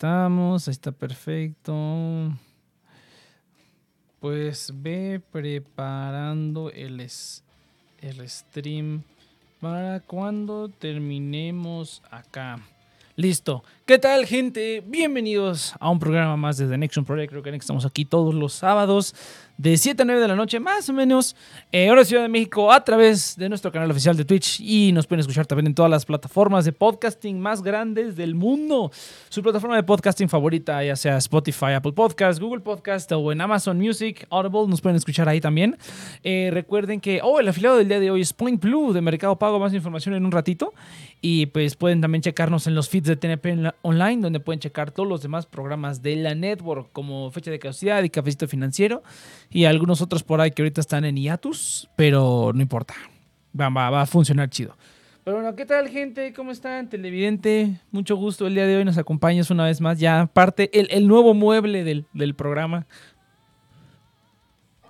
estamos, ahí está perfecto. Pues ve preparando el, el stream para cuando terminemos acá. Listo. ¿Qué tal, gente? Bienvenidos a un programa más de The Project. Creo que estamos aquí todos los sábados de 7 a 9 de la noche, más o menos, eh, ahora Ciudad de México, a través de nuestro canal oficial de Twitch. Y nos pueden escuchar también en todas las plataformas de podcasting más grandes del mundo. Su plataforma de podcasting favorita, ya sea Spotify, Apple Podcast, Google Podcast o en Amazon Music, Audible, nos pueden escuchar ahí también. Eh, recuerden que, oh, el afiliado del día de hoy es Point Blue de Mercado Pago. Más información en un ratito. Y pues pueden también checarnos en los feeds de TNP Online, donde pueden checar todos los demás programas de la network, como Fecha de Caducidad y Cafecito Financiero y algunos otros por ahí que ahorita están en hiatus, pero no importa. Va, va, a funcionar chido. Pero bueno, ¿qué tal, gente? ¿Cómo están? Televidente, mucho gusto. El día de hoy nos acompañas una vez más. Ya parte el, el nuevo mueble del, del programa.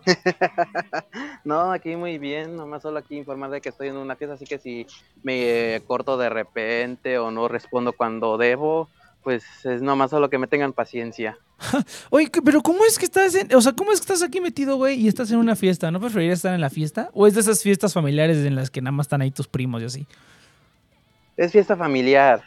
no, aquí muy bien, nomás solo aquí informar de que estoy en una fiesta, así que si me corto de repente o no respondo cuando debo, pues es nomás solo que me tengan paciencia. Oye, pero ¿cómo es que estás en, o sea, cómo es que estás aquí metido, güey, y estás en una fiesta? ¿No preferirías estar en la fiesta? ¿O es de esas fiestas familiares en las que nada más están ahí tus primos y así? Es fiesta familiar.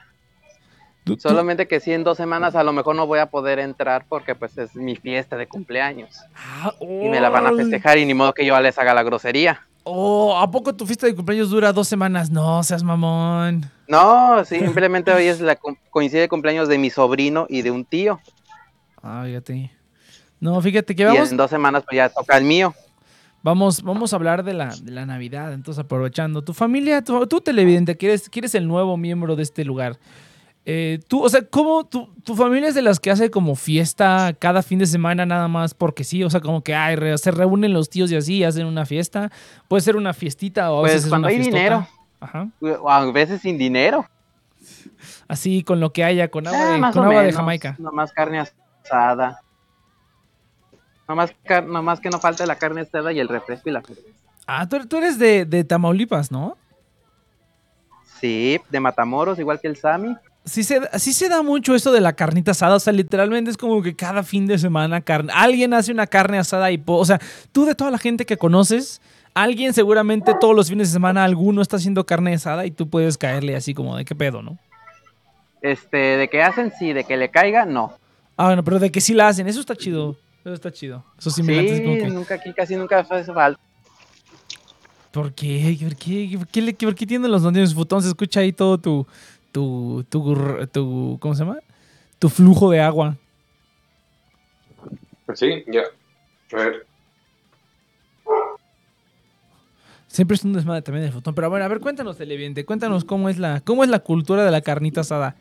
Solamente que sí, en dos semanas a lo mejor no voy a poder entrar porque pues es mi fiesta de cumpleaños. Ah, y me la van a festejar y ni modo que yo les haga la grosería. Oh, ¿a poco tu fiesta de cumpleaños dura dos semanas? No, seas mamón. No, simplemente hoy es la coincide el cumpleaños de mi sobrino y de un tío. Ah, fíjate. No, fíjate que vamos. Y en dos semanas pues ya toca el mío. Vamos, vamos a hablar de la, de la Navidad, entonces aprovechando. Tu familia, tu, televidente, que eres, que el nuevo miembro de este lugar. Eh, tú, o sea, ¿cómo tu, tu, familia es de las que hace como fiesta cada fin de semana nada más porque sí? O sea, como que ay, se reúnen los tíos y así hacen una fiesta. Puede ser una fiestita o a pues veces cuando hay dinero. Ajá. O a veces sin dinero. Así, con lo que haya, con agua, de, con agua de Jamaica. Nomás carne asada. Nomás, nomás que no falte la carne asada y el refresco y la cerveza. Ah, tú, tú eres de, de Tamaulipas, ¿no? Sí, de Matamoros, igual que el Sami sí se, se da mucho esto de la carnita asada. O sea, literalmente es como que cada fin de semana carne, alguien hace una carne asada y... O sea, tú de toda la gente que conoces, alguien seguramente todos los fines de semana alguno está haciendo carne asada y tú puedes caerle así como de qué pedo, ¿no? Este, de que hacen, sí, de que le caiga, no. Ah, bueno, pero de que sí la hacen, eso está chido. Eso está chido. Eso sí, nunca aquí casi nunca hace falta. ¿Por qué? ¿Por qué? ¿Por qué, por qué tienen los dones futón? Se escucha ahí todo tu, tu, tu, tu, ¿cómo se llama? Tu flujo de agua. Pues sí, ya. A ver. Siempre es un desmadre también el fotón. Pero bueno, a ver, cuéntanos, televidente. Cuéntanos cómo es la, cómo es la cultura de la carnita asada.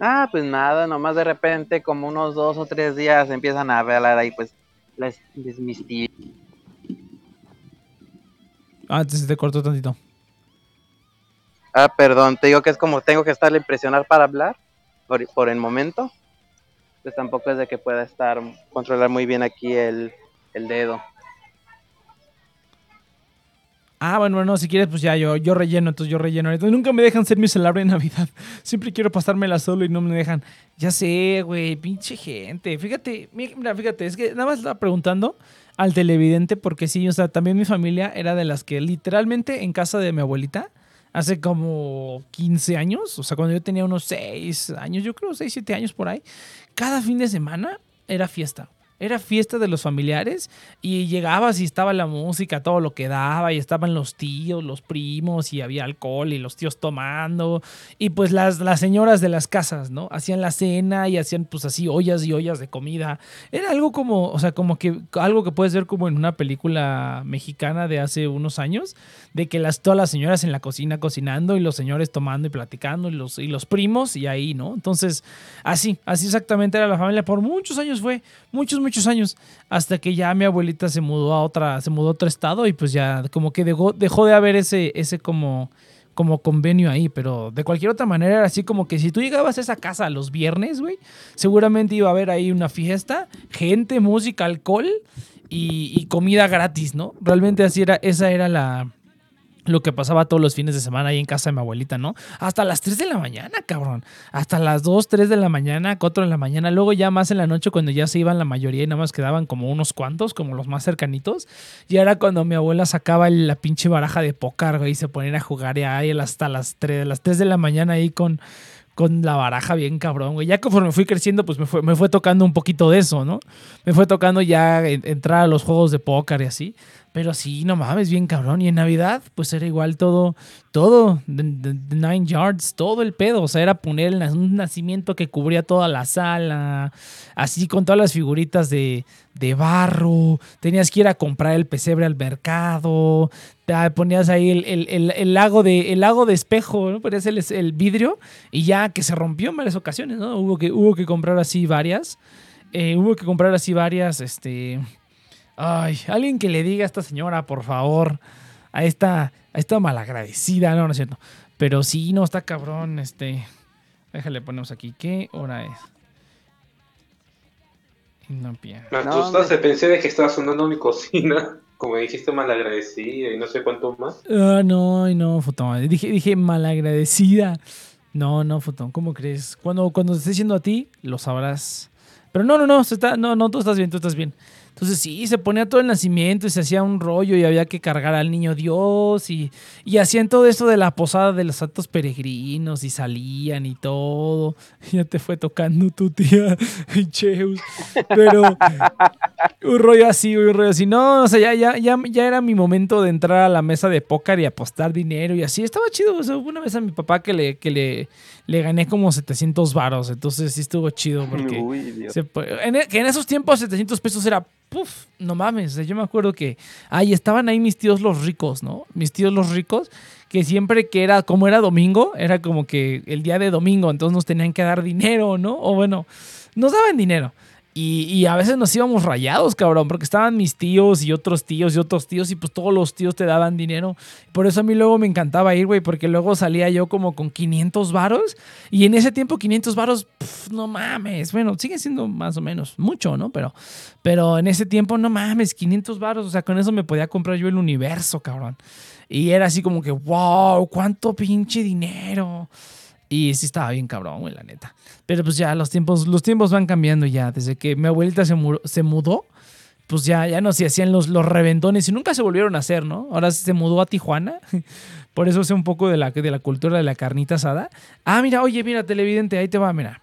Ah, pues nada, nomás de repente, como unos dos o tres días empiezan a hablar ahí, pues, les, les Ah, entonces te cortó tantito. Ah, perdón, te digo que es como tengo que estarle impresionar para hablar por, el momento. Pues tampoco es de que pueda estar, controlar muy bien aquí el, dedo. Ah, bueno, bueno, si quieres, pues ya yo, yo relleno, entonces yo relleno. nunca me dejan ser mi celebre de Navidad. Siempre quiero pasármela solo y no me dejan. Ya sé, güey, pinche gente. Fíjate, mira, fíjate, es que nada más estaba preguntando al televidente porque sí, o sea, también mi familia era de las que literalmente en casa de mi abuelita hace como 15 años, o sea, cuando yo tenía unos 6 años, yo creo 6, 7 años por ahí, cada fin de semana era fiesta. Era fiesta de los familiares y llegabas y estaba la música, todo lo que daba, y estaban los tíos, los primos, y había alcohol y los tíos tomando. Y pues las, las señoras de las casas, ¿no? Hacían la cena y hacían pues así ollas y ollas de comida. Era algo como, o sea, como que algo que puedes ver como en una película mexicana de hace unos años, de que las, todas las señoras en la cocina cocinando y los señores tomando y platicando y los, y los primos y ahí, ¿no? Entonces, así, así exactamente era la familia. Por muchos años fue, muchos, muchos años, hasta que ya mi abuelita se mudó a otra, se mudó a otro estado y pues ya como que dejó, dejó de haber ese, ese como, como convenio ahí, pero de cualquier otra manera era así como que si tú llegabas a esa casa los viernes, güey, seguramente iba a haber ahí una fiesta, gente, música, alcohol y, y comida gratis, ¿no? Realmente así era, esa era la lo que pasaba todos los fines de semana ahí en casa de mi abuelita, ¿no? Hasta las 3 de la mañana, cabrón. Hasta las 2, 3 de la mañana, 4 de la mañana. Luego ya más en la noche cuando ya se iban la mayoría y nada más quedaban como unos cuantos, como los más cercanitos. Y era cuando mi abuela sacaba la pinche baraja de güey, y se ponían a jugar ahí hasta las 3, las 3 de la mañana ahí con, con la baraja bien cabrón, güey. Ya conforme fui creciendo, pues me fue, me fue tocando un poquito de eso, ¿no? Me fue tocando ya entrar a los juegos de póker y así. Pero sí, no mames, bien cabrón. Y en Navidad, pues era igual todo, todo, Nine Yards, todo el pedo. O sea, era poner un nacimiento que cubría toda la sala, así con todas las figuritas de, de barro. Tenías que ir a comprar el pesebre al mercado. Ponías ahí el, lago, de, el lago de espejo, ¿no? Ponías el, el vidrio y ya que se rompió en varias ocasiones, ¿no? Hubo que, hubo que comprar así varias. Eh, hubo que comprar así varias, este Ay, alguien que le diga a esta señora, por favor, a esta, a esta malagradecida, no, no es cierto. Pero sí, no, está cabrón, este. Déjale, ponemos aquí, ¿qué hora es? No, Me asustaste, pensé de que estaba sonando mi cocina. Como dijiste, malagradecida y no sé cuánto más. Ah, no, no, Futón. Dije, dije malagradecida. No, no, Futón, ¿cómo crees? Cuando, cuando te esté diciendo a ti, lo sabrás. Pero no, no, no, está, no, no, tú estás bien, tú estás bien. Entonces sí, se ponía todo el nacimiento y se hacía un rollo y había que cargar al niño Dios y, y hacían todo eso de la posada de los santos peregrinos y salían y todo. Ya te fue tocando tu tía Cheus. Pero un rollo así, un rollo así. No, o sea, ya, ya, ya, ya era mi momento de entrar a la mesa de póker y apostar dinero y así. Estaba chido. Una vez a mi papá que le, que le, le gané como 700 varos. Entonces sí estuvo chido porque en, e, que en esos tiempos 700 pesos era puf, no mames. yo me acuerdo que ahí estaban ahí mis tíos los ricos, ¿no? Mis tíos los ricos, que siempre que era, como era domingo, era como que el día de domingo, entonces nos tenían que dar dinero, ¿no? O bueno, nos daban dinero. Y, a veces nos íbamos rayados, cabrón, porque estaban mis tíos y otros tíos y otros tíos y pues todos los tíos te daban dinero. Por eso a mí luego me encantaba ir, güey, porque luego salía yo como con 500 varos y en ese tiempo 500 varos, no mames, bueno, sigue siendo más o menos mucho, ¿no? Pero, pero en ese tiempo, no mames, 500 varos, o sea, con eso me podía comprar yo el universo, cabrón. Y era así como que, wow, cuánto pinche dinero. Y sí estaba bien cabrón, güey, la neta. Pero pues ya los tiempos, los tiempos van cambiando ya. Desde que mi abuelita se, se mudó, pues ya, ya no se hacían los, los reventones y nunca se volvieron a hacer, ¿no? Ahora se mudó a Tijuana. Por eso sé un poco de la, de la cultura de la carnita asada. Ah, mira, oye, mira, televidente, ahí te va, mira.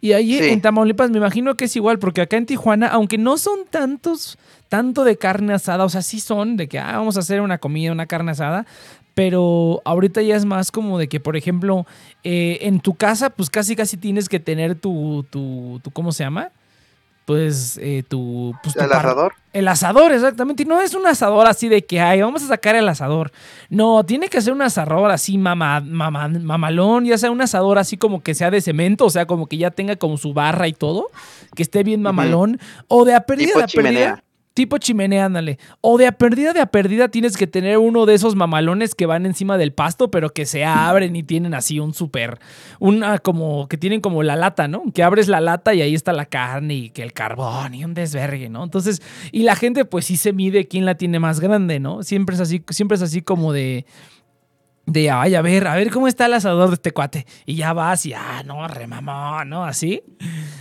Y ahí en Tamaulipas me imagino que es igual, porque acá en Tijuana, aunque no son tantos, tanto de carne asada, o sea, sí son de que ah, vamos a hacer una comida, una carne asada, pero ahorita ya es más como de que, por ejemplo, eh, en tu casa, pues casi casi tienes que tener tu, tu, tu ¿cómo se llama? Pues eh, tu... Pues, ¿El asador? El asador, exactamente. Y no es un asador así de que, ay, vamos a sacar el asador. No, tiene que ser un asador así mama, mamalón, ya sea un asador así como que sea de cemento, o sea, como que ya tenga como su barra y todo, que esté bien mamalón. O de a pérdida, de pérdida. Tipo chimenea, ándale. O de a perdida de a perdida tienes que tener uno de esos mamalones que van encima del pasto, pero que se abren y tienen así un súper. Una como. que tienen como la lata, ¿no? Que abres la lata y ahí está la carne y que el carbón y un desvergue, ¿no? Entonces. Y la gente, pues sí se mide quién la tiene más grande, ¿no? Siempre es así, siempre es así como de de, ay, a ver, a ver cómo está el asador de este cuate. Y ya vas y, ah, no, remamón, ¿no? Así.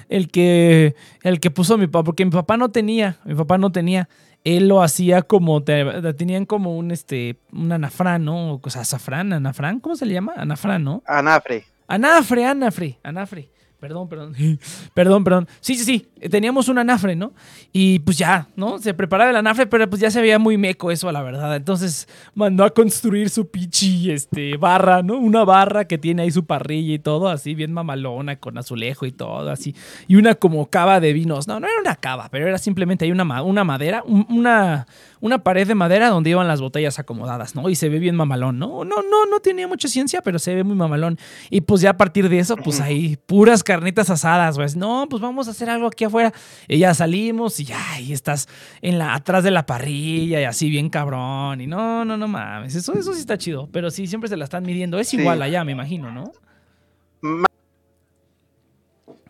El que, el que puso mi papá, porque mi papá no tenía, mi papá no tenía. Él lo hacía como, tenían como un, este, un anafrán, ¿no? O sea, azafrán, anafrán, ¿cómo se le llama? Anafrán, ¿no? Anafre. Anafre, anafre, anafre. Perdón, perdón. perdón, perdón. Sí, sí, sí. Teníamos un anafre, ¿no? Y pues ya, ¿no? Se preparaba el anafre, pero pues ya se veía muy meco eso, la verdad. Entonces mandó a construir su pichi, este, barra, ¿no? Una barra que tiene ahí su parrilla y todo, así, bien mamalona, con azulejo y todo, así. Y una como cava de vinos. No, no era una cava, pero era simplemente ahí una, una madera, una, una pared de madera donde iban las botellas acomodadas, ¿no? Y se ve bien mamalón, ¿no? No, no, no tenía mucha ciencia, pero se ve muy mamalón. Y pues ya a partir de eso, pues ahí puras carnitas asadas, pues, no, pues vamos a hacer algo aquí afuera. Y ya salimos y ya, ahí estás en la, atrás de la parrilla y así bien cabrón. Y no, no, no mames, eso, eso sí está chido, pero sí, siempre se la están midiendo. Es igual allá, me imagino, ¿no?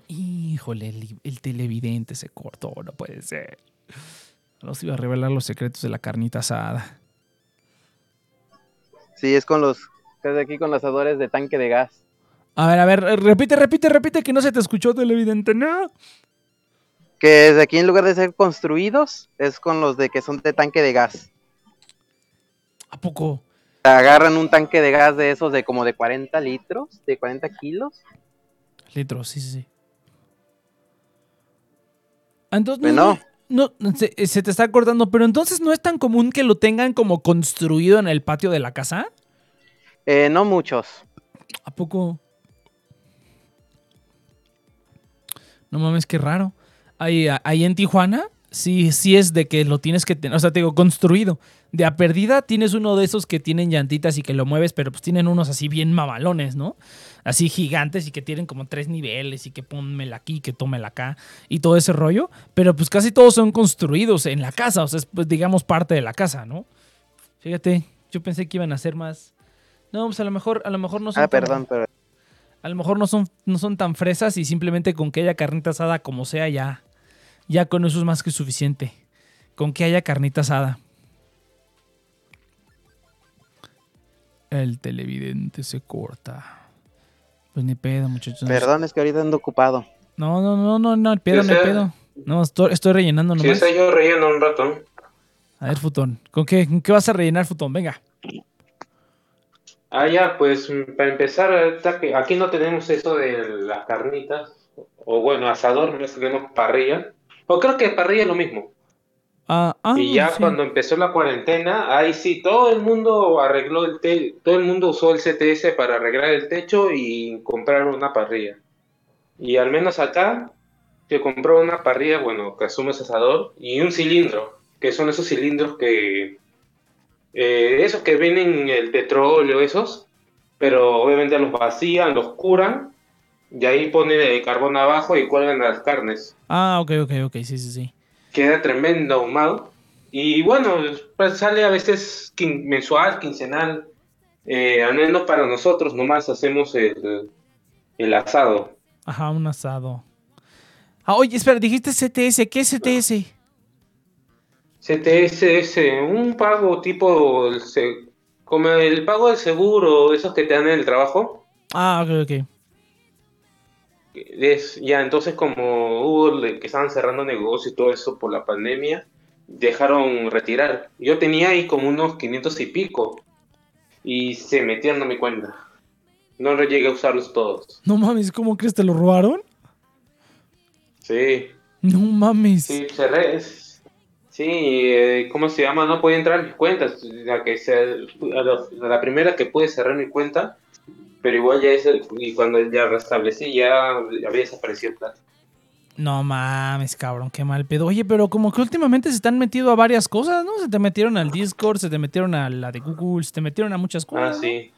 Híjole, el, el televidente se cortó, no puede ser. Nos iba a revelar los secretos de la carnita asada. Sí, es con los, de aquí con los asadores de tanque de gas. A ver, a ver, repite, repite, repite, que no se te escuchó televidente, ¿no? Que desde aquí en lugar de ser construidos, es con los de que son de tanque de gas. ¿A poco? Agarran un tanque de gas de esos de como de 40 litros, de 40 kilos. Litros, sí, sí, sí. Entonces, no, no, se, te está acordando, pero entonces no es tan común que lo tengan como construido en el patio de la casa. Eh, no muchos. ¿A poco? No mames, qué raro. Ahí, ahí en Tijuana, sí, sí es de que lo tienes que tener, o sea, te digo, construido. De a perdida tienes uno de esos que tienen llantitas y que lo mueves, pero pues tienen unos así bien mamalones, ¿no? Así gigantes y que tienen como tres niveles y que pónmela aquí, que tómela acá y todo ese rollo. Pero pues casi todos son construidos en la casa, o sea, es pues digamos parte de la casa, ¿no? Fíjate, yo pensé que iban a ser más... No, pues a lo mejor, a lo mejor no son... Ah, perdón, pero a lo mejor no son, no son tan fresas y simplemente con que haya carnita asada como sea ya. Ya con eso es más que suficiente. Con que haya carnita asada. El televidente se corta. Pues ni pedo, muchachos. Perdón, es que ahorita ando ocupado. No, no, no, no, no, el pedo, no pedo. No, estoy, estoy rellenando nomás. Si yo relleno un rato. A ver, Futón. ¿Con qué, ¿Con qué vas a rellenar, Futón? Venga. Ah, ya, pues para empezar, aquí no tenemos eso de las carnitas, o bueno, asador, no tenemos parrilla, o creo que parrilla es lo mismo. Ah, ah, y ya cuando empezó la cuarentena, ahí sí, todo el mundo arregló el techo, todo el mundo usó el CTS para arreglar el techo y comprar una parrilla. Y al menos acá, que compró una parrilla, bueno, que asume asador, y un cilindro, que son esos cilindros que eh, esos que vienen el petróleo, esos, pero obviamente los vacían, los curan, y ahí ponen el carbón abajo y cuelgan las carnes. Ah, ok, ok, ok, sí, sí, sí. Queda tremendo ahumado. Y bueno, pues sale a veces mensual, quincenal. Eh, al menos para nosotros nomás hacemos el, el asado. Ajá, un asado. Ah, oye, espera, dijiste CTS. ¿Qué es CTS? CTS un pago tipo como el pago del seguro, esos que te dan en el trabajo. Ah, ok, ok. Es, ya, entonces como hubo que estaban cerrando negocios y todo eso por la pandemia, dejaron retirar. Yo tenía ahí como unos 500 y pico y se metieron a mi cuenta. No llegué a usarlos todos. No mames, ¿cómo crees? ¿Te lo robaron? Sí. No mames. Sí, cerré. Sí, eh, ¿cómo se llama? No podía entrar a mis cuentas. La, que la primera que pude cerrar mi cuenta, pero igual ya es y cuando ya restablecí ya, había desaparecido el plata. No mames, cabrón, qué mal pedo. Oye, pero como que últimamente se están metido a varias cosas, ¿no? Se te metieron al Discord, se te metieron a la de Google, se te metieron a muchas cosas. Ah, sí.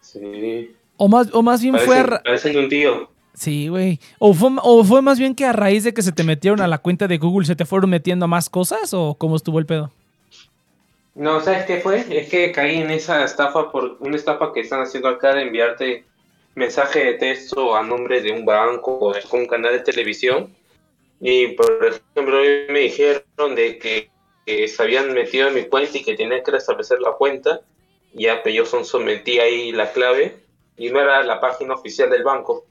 Sí. O más, o más bien fue a... Parecen un tío. Sí, güey. O fue, más bien que a raíz de que se te metieron a la cuenta de Google, se te fueron metiendo más cosas o cómo estuvo el pedo? No, ¿sabes qué fue? Es que caí en esa estafa por una estafa que están haciendo acá de enviarte mensaje de texto a nombre de un banco o de un canal de televisión. Y por ejemplo, me dijeron de que, se habían metido en mi cuenta y que tenía que restablecer la cuenta. Ya, pero yo son sometí ahí la clave y no era la página oficial del banco.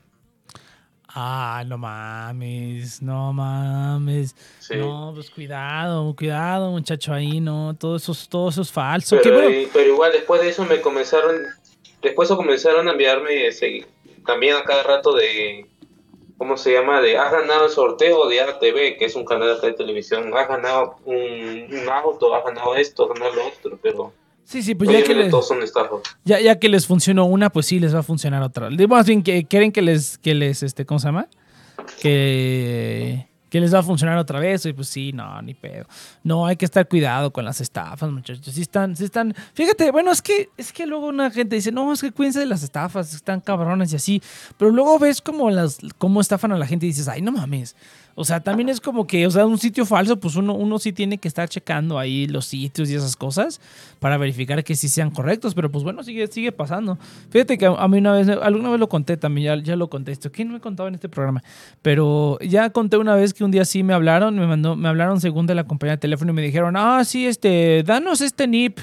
Ah, no mames, no mames. No, pues cuidado, cuidado, muchacho, ahí, no, todo eso, todo eso es falso. Pero, igual después de eso me comenzaron, después comenzaron a enviarme también a cada rato de, ¿cómo se llama? De, has ganado el sorteo de ATV, que es un canal de televisión, has ganado un, un auto, has ganado esto, has ganado lo otro, pero Sí, sí, pues ya que, les, ya, ya, que les funcionó una, pues sí les va a funcionar otra. Más bien que quieren que les, que les, este, ¿cómo se llama? Que, que les va a funcionar otra vez. Y pues sí, no, ni pedo. No, hay que estar cuidado con las estafas, muchachos. Si están, si están. Fíjate, bueno, es que, es que luego una gente dice, no, es que cuídense de las estafas, están cabrones y así. Pero luego ves como las, cómo estafan a la gente y dices, ay, no mames. O sea, también es como que, o sea, un sitio falso, pues uno, uno sí tiene que estar checando ahí los sitios y esas cosas para verificar que sí sean correctos, pero pues bueno, sigue, sigue pasando. Fíjate que a mí una vez, alguna vez lo conté también, ya, lo conté esto, ¿quién me contaba en este programa? Pero ya conté una vez que un día sí me hablaron, me mandó, me hablaron según de la compañía de teléfono y me dijeron, ah, sí, este, danos este NIP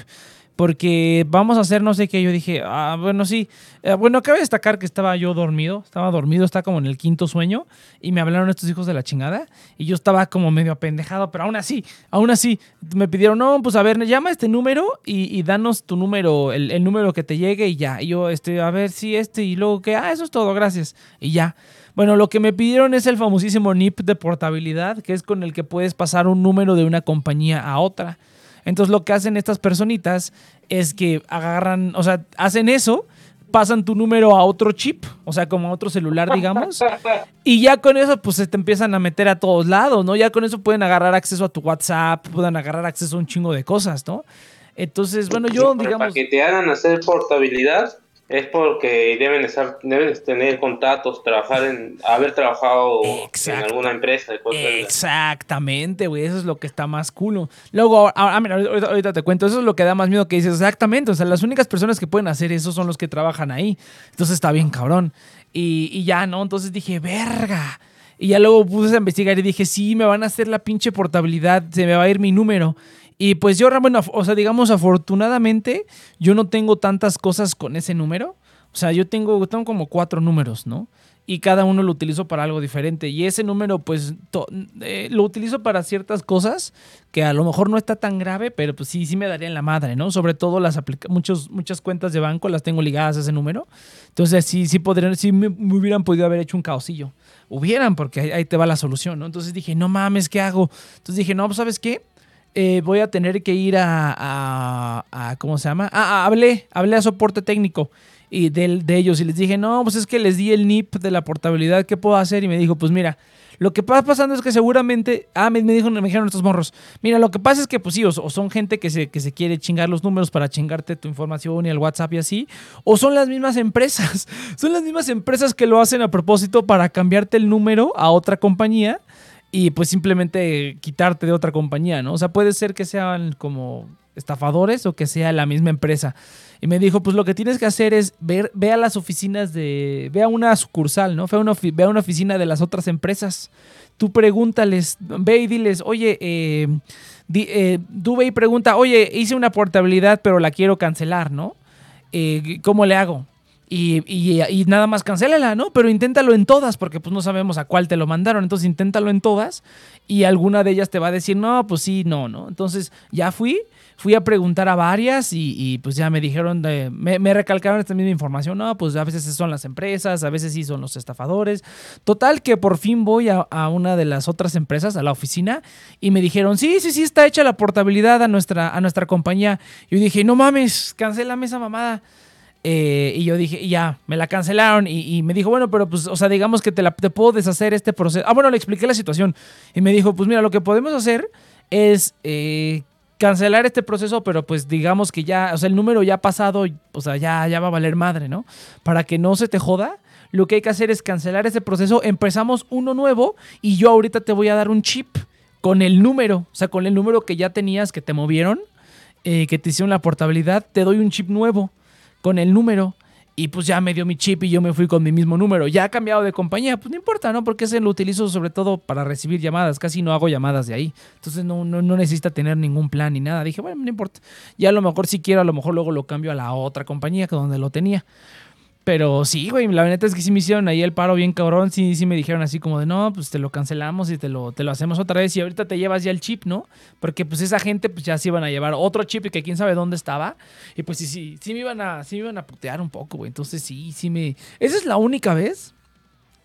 porque vamos a hacer no sé qué. Yo dije, ah, bueno, sí. Eh, bueno, cabe destacar que estaba yo dormido, estaba dormido, estaba como en el quinto sueño y me hablaron estos hijos de la chingada y yo estaba como medio apendejado, pero aún así, aún así, me pidieron, no, pues a ver, llama este número y, danos tu número, el, número que te llegue y ya. Y yo, este, a ver si este y luego que, ah, eso es todo, gracias. Y ya. Bueno, lo que me pidieron es el famosísimo NIP de portabilidad, que es con el que puedes pasar un número de una compañía a otra. Entonces lo que hacen estas personitas es que agarran, o sea, hacen eso, pasan tu número a otro chip, o sea, como a otro celular, digamos, y ya con eso pues se te empiezan a meter a todos lados, ¿no? Ya con eso pueden agarrar acceso a tu WhatsApp, pueden agarrar acceso a un chingo de cosas, ¿no? Entonces, bueno, yo, digamos... Para que te hagan hacer portabilidad, es porque deben estar, deben tener contactos, trabajar en, haber trabajado en alguna empresa. Exactamente, güey, eso es lo que está más culo. Luego, ah, mira, ahorita, te cuento, eso es lo que da más miedo que dices, exactamente, o sea, las únicas personas que pueden hacer eso son los que trabajan ahí. Entonces está bien cabrón. Y, y ya, ¿no? Entonces dije, verga. Y ya luego puse a investigar y dije, sí, me van a hacer la pinche portabilidad, se me va a ir mi número. Y pues yo, bueno, o sea, digamos, afortunadamente, yo no tengo tantas cosas con ese número. O sea, yo tengo, tengo como cuatro números, ¿no? Y cada uno lo utilizo para algo diferente. Y ese número, pues, eh, lo utilizo para ciertas cosas que a lo mejor no está tan grave, pero pues sí, sí me daría en la madre, ¿no? Sobre todo las muchos, muchas cuentas de banco las tengo ligadas a ese número. Entonces, sí, sí podrían, sí me, hubieran podido haber hecho un caosillo. Hubieran, porque ahí, ahí, te va la solución, ¿no? Entonces dije, no mames, ¿qué hago? Entonces dije, no, pues, ¿sabes qué? Eh, voy a tener que ir a, a, ¿cómo se llama? Ah, hablé, hablé a soporte técnico y de, de, ellos y les dije, no, pues es que les di el NIP de la portabilidad, ¿qué puedo hacer? Y me dijo, pues mira, lo que pasa pasando es que seguramente, ah, me, dijo, me dijeron estos morros, mira, lo que pasa es que pues sí, o, son gente que se, que se quiere chingar los números para chingarte tu información y el WhatsApp y así, o son las mismas empresas, son las mismas empresas que lo hacen a propósito para cambiarte el número a otra compañía y pues simplemente quitarte de otra compañía, ¿no? O sea, puede ser que sean como estafadores o que sea la misma empresa. Y me dijo, pues lo que tienes que hacer es ver, ve a las oficinas de, ve a una sucursal, ¿no? Ve a una, ve a una oficina de las otras empresas. Tú pregúntales, ve y diles, oye, eh, eh ve y pregunta, oye, hice una portabilidad pero la quiero cancelar, ¿no? Eh, ¿Cómo le hago? Y, nada más cancélala, ¿no? Pero inténtalo en todas, porque pues no sabemos a cuál te lo mandaron. Entonces inténtalo en todas y alguna de ellas te va a decir, no, pues sí, no, ¿no? Entonces ya fui, fui a preguntar a varias y, pues ya me dijeron, de, me, recalcaron esta misma información, no, pues a veces son las empresas, a veces sí son los estafadores. Total que por fin voy a, una de las otras empresas, a la oficina, y me dijeron, sí, sí, sí, está hecha la portabilidad a nuestra, a nuestra compañía. Y yo dije, no mames, cancélame esa mamada. Eh, y yo dije, ya, me la cancelaron. Y, me dijo, bueno, pero pues, o sea, digamos que te, la, te puedo deshacer este proceso. Ah, bueno, le expliqué la situación. Y me dijo, pues mira, lo que podemos hacer es eh, cancelar este proceso, pero pues digamos que ya, o sea, el número ya ha pasado, o sea, ya, ya va a valer madre, ¿no? Para que no se te joda. Lo que hay que hacer es cancelar ese proceso, empezamos uno nuevo y yo ahorita te voy a dar un chip con el número, o sea, con el número que ya tenías, que te movieron, eh, que te hicieron la portabilidad, te doy un chip nuevo con el número. Y pues ya me dio mi chip y yo me fui con mi mismo número. Ya ha cambiado de compañía, pues no importa, ¿no? Porque ese lo utilizo sobre todo para recibir llamadas. Casi no hago llamadas de ahí. Entonces no, no, no necesita tener ningún plan ni nada. Dije, bueno, no importa. Ya a lo mejor si quiero, a lo mejor luego lo cambio a la otra compañía que donde lo tenía. Pero sí, güey, la verdad es que sí me hicieron ahí el paro bien cabrón. Sí, sí me dijeron así como de, no, pues te lo cancelamos y te lo, te lo hacemos otra vez. Y ahorita te llevas ya el chip, ¿no? Porque pues esa gente pues ya se iban a llevar otro chip y que quién sabe dónde estaba. Y pues sí, sí, sí me iban a, sí me iban a putear un poco, güey. Entonces sí, sí me... Esa es la única vez,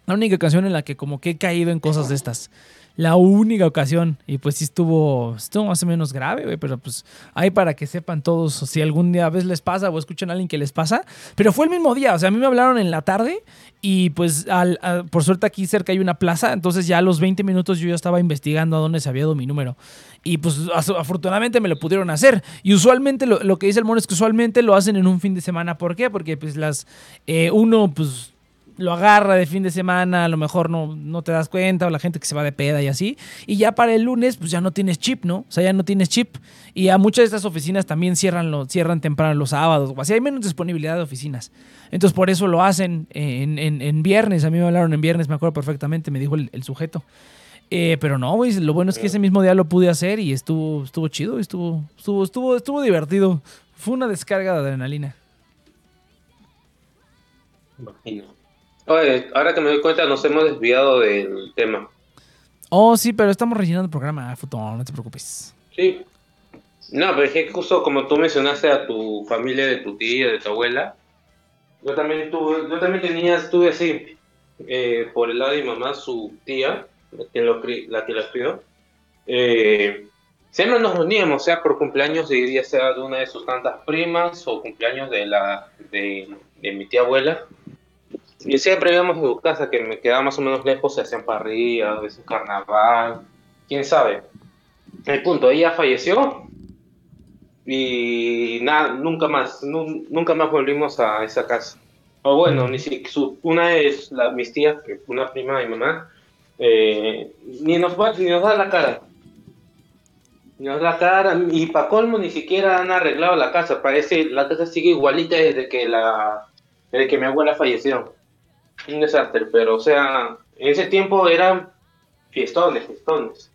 la única ocasión en la que como que he caído en cosas de estas la única ocasión. Y pues sí estuvo, estuvo más o menos grave, güey. Pero pues ahí para que sepan todos, si algún día a veces les pasa o escuchan a alguien que les pasa. Pero fue el mismo día, o sea, a mí me hablaron en la tarde y pues al, por suerte aquí cerca hay una plaza. Entonces ya a los 20 minutos yo ya estaba investigando a dónde se había dado mi número. Y pues afortunadamente me lo pudieron hacer. Y usualmente lo, que dice el mono es que usualmente lo hacen en un fin de semana. ¿Por qué? Porque pues las... Eh, uno pues lo agarra de fin de semana, a lo mejor no, no te das cuenta, o la gente que se va de peda y así. Y ya para el lunes, pues ya no tienes chip, ¿no? O sea, ya no tienes chip. Y a muchas de estas oficinas también cierran, lo, cierran temprano los sábados, o así hay menos disponibilidad de oficinas. Entonces por eso lo hacen en, en, viernes. A mí me hablaron en viernes, me acuerdo perfectamente, me dijo el, sujeto. Eh, pero no, güey, lo bueno es que ese mismo día lo pude hacer y estuvo, estuvo chido, estuvo, estuvo, estuvo, estuvo divertido. Fue una descarga de adrenalina. Imagino. Oye, ahora que me doy cuenta, nos hemos desviado del tema. Oh, sí, pero estamos rellenando el programa, Futón, no te preocupes. Sí. No, pero es que justo como tú mencionaste a tu familia, de tu tía, de tu abuela, yo también tuve, yo también tenía, tuve así, eh, por el lado de mi mamá, su tía, la que, lo, la que crió, eh, siempre nos reuníamos, sea por cumpleaños de día sea de una de sus tantas primas o cumpleaños de la de, de mi tía abuela. Y siempre íbamos a su casa, que me quedaba más o menos lejos, se hacían parrillas, de su carnaval, quién sabe. El punto, ella falleció y nada, nunca más, nunca más volvimos a esa casa. O bueno, ni si, una es la, mis tías, una prima de mi mamá, eh, ni, nos ni nos da la cara. Ni nos da la cara, y para colmo ni siquiera han arreglado la casa, parece la casa sigue igualita desde que, la, desde que mi abuela falleció un desastre, pero o sea, en ese tiempo eran fiestones, fiestones.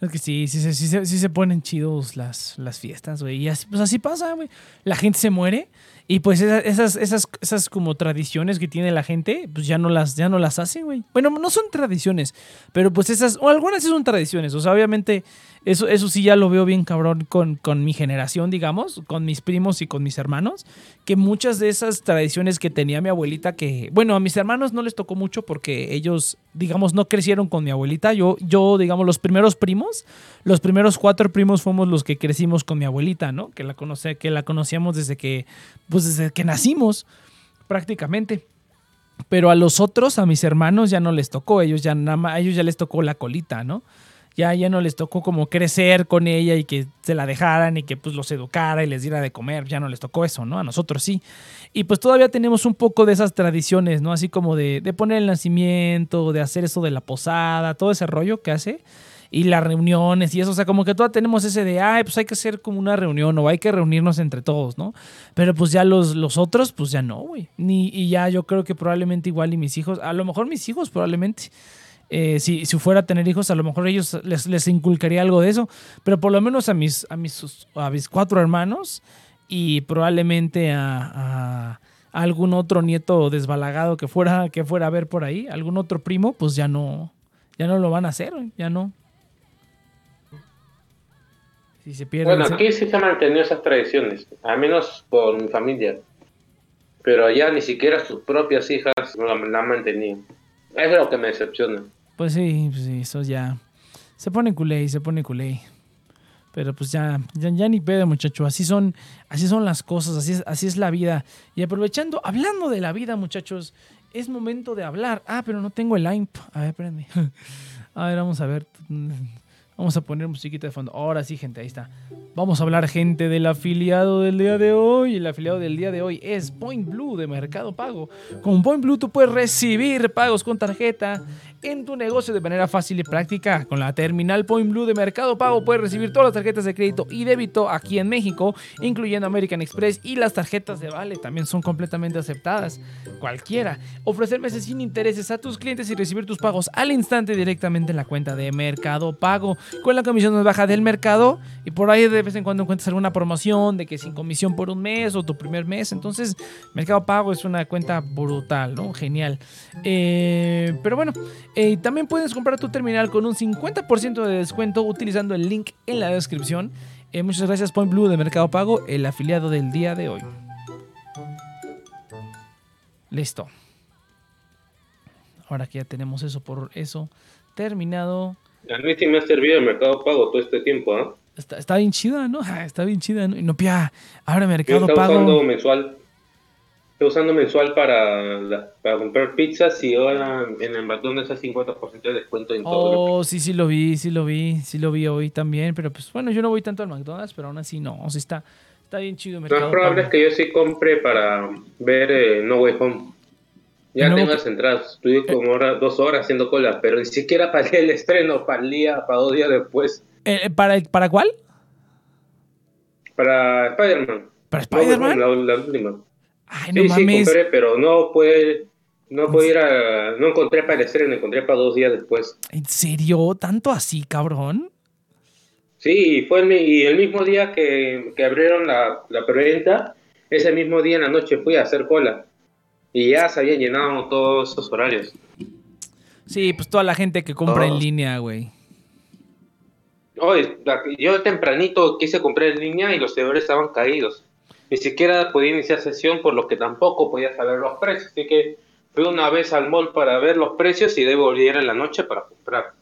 Es que sí, sí, sí, sí, se ponen chidos las, las fiestas, güey. Y así, pues así pasa, güey. La gente se muere y pues esas, esas, esas, como tradiciones que tiene la gente, pues ya no las, ya no las hacen, güey. Bueno, no son tradiciones, pero pues esas, o algunas sí son tradiciones. O sea, obviamente eso, eso sí ya lo veo bien cabrón con, con mi generación, digamos, con mis primos y con mis hermanos, que muchas de esas tradiciones que tenía mi abuelita, que, bueno, a mis hermanos no les tocó mucho porque ellos, digamos, no crecieron con mi abuelita. Yo, yo digamos, los primeros primos, los primeros cuatro primos fuimos los que crecimos con mi abuelita, ¿no? Que la, conoce, que la conocíamos desde que, pues desde que nacimos, prácticamente. Pero a los otros, a mis hermanos, ya no les tocó. Ellos ya a ellos ya les tocó la colita, ¿no? ya, ya no les tocó como crecer con ella y que se la dejaran y que pues los educara y les diera de comer, ya no les tocó eso, ¿no? A nosotros sí. Y pues todavía tenemos un poco de esas tradiciones, ¿no? Así como de, de poner el nacimiento, de hacer eso de la posada, todo ese rollo que hace y las reuniones y eso, o sea, como que todavía tenemos ese de, ay, pues hay que hacer como una reunión o hay que reunirnos entre todos, ¿no? Pero pues ya los, los otros, pues ya no, güey. Ni, y ya yo creo que probablemente igual y mis hijos, a lo mejor mis hijos probablemente eh, si, si, fuera a tener hijos, a lo mejor ellos les, les, inculcaría algo de eso, pero por lo menos a mis, a mis, a mis cuatro hermanos y probablemente a, algún otro nieto desbalagado que fuera, que fuera a ver por ahí, algún otro primo, pues ya no, ya no lo van a hacer, ya no. Si se pierde. Bueno, aquí sí se han mantenido esas tradiciones, al menos por mi familia, pero allá ni siquiera sus propias hijas la, la han mantenido. Es lo que me decepciona. Pues sí, pues sí, eso ya. Se pone culé y se pone culé. Pero pues ya, ya, ni pedo, muchacho. Así son, así son las cosas, así es, así es la vida. Y aprovechando, hablando de la vida, muchachos, es momento de hablar. Ah, pero no tengo el IMP. A ver, espérenme. A ver, vamos a ver. Vamos a poner musiquita de fondo. Ahora sí, gente, ahí está. Vamos a hablar, gente, del afiliado del día de hoy. El afiliado del día de hoy es Point Blue de Mercado Pago. Con Point Blue tú puedes recibir pagos con tarjeta en tu negocio de manera fácil y práctica. Con la terminal Point Blue de Mercado Pago puedes recibir todas las tarjetas de crédito y débito aquí en México, incluyendo American Express y las tarjetas de Vale también son completamente aceptadas. Cualquiera. Ofrecer meses sin intereses a tus clientes y recibir tus pagos al instante directamente en la cuenta de Mercado Pago con la comisión más baja del mercado y por ahí de vez en cuando encuentras alguna promoción de que sin comisión por un mes o tu primer mes. Entonces, Mercado Pago es una cuenta brutal, ¿no? Genial. Eh, pero bueno, eh, también puedes comprar tu terminal con un 50% de descuento utilizando el link en la descripción. Eh, muchas gracias Point Blue de Mercado Pago, el afiliado del día de hoy. Listo. Ahora que ya tenemos eso por eso terminado. A mí sí me ha servido el Mercado Pago todo este tiempo, ¿ah? Está, bien chida, ¿no? Está bien chida, ¿no? No, pia, ahora Mercado Pago. mensual Estoy usando mensual para, para comprar pizzas y ahora en el McDonald's hay 50% de descuento en todo. Oh, sí, sí lo vi, sí lo vi, sí lo vi hoy también, pero pues bueno, yo no voy tanto al McDonald's, pero aún así no, o sea, está, está bien chido el mercado. Lo más probable es que yo sí compre para ver eh, No Way Home. Ya tengo las entradas, estuve como dos horas haciendo cola, pero ni siquiera para el estreno, para el día, para dos días después. Eh, eh, ¿para, ¿Para cuál? Para Spider-Man. ¿Para Spider-Man? la, última. Ay, no sí, mames. sí, compré, pero no puede, no pude ir a, no encontré para el estreno, encontré para dos días después. ¿En serio? ¿Tanto así, cabrón? Sí, fue el, y el mismo día que, abrieron la, la preventa, ese mismo día en la noche fui a hacer cola. Y ya se habían llenado todos esos horarios. Sí, pues toda la gente que compra en línea, güey. Oye, yo tempranito quise comprar en línea y los servidores estaban caídos. Ni siquiera podía iniciar sesión por lo que tampoco podía saber los precios. Así que fui una vez al mall para ver los precios y debo volver en la noche para comprar.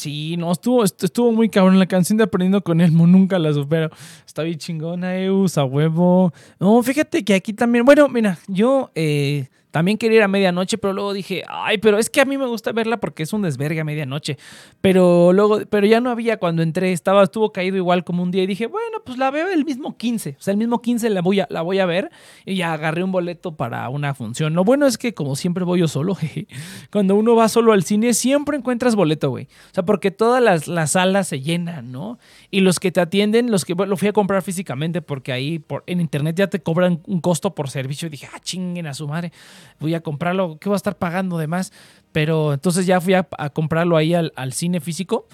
Sí, no, estuvo, estuvo muy cabrón. La canción de Aprendiendo con Elmo nunca la supero. Está bien chingona, Eus, a huevo. No, fíjate que aquí también. Bueno, mira, yo eh, también quería ir a medianoche, pero luego dije, ay, pero es que a mí me gusta verla porque es un desvergue a medianoche. Pero luego, pero ya no había cuando entré, estaba, estuvo caído igual como un día y dije, bueno, pues la veo el mismo 15. O sea, el mismo 15 la voy a, la voy a ver y ya agarré un boleto para una función. Lo bueno es que como siempre voy yo solo, jeje, cuando uno va solo al cine siempre encuentras boleto, güey. O sea, porque todas las, las salas se llenan, ¿no? Y los que te atienden, los que lo fui a comprar físicamente porque ahí por, en internet ya te cobran un costo por servicio y dije, ah, chinguen a su madre voy a comprarlo, ¿qué voy a estar pagando de más? Pero entonces ya fui a, comprarlo ahí al, cine físico.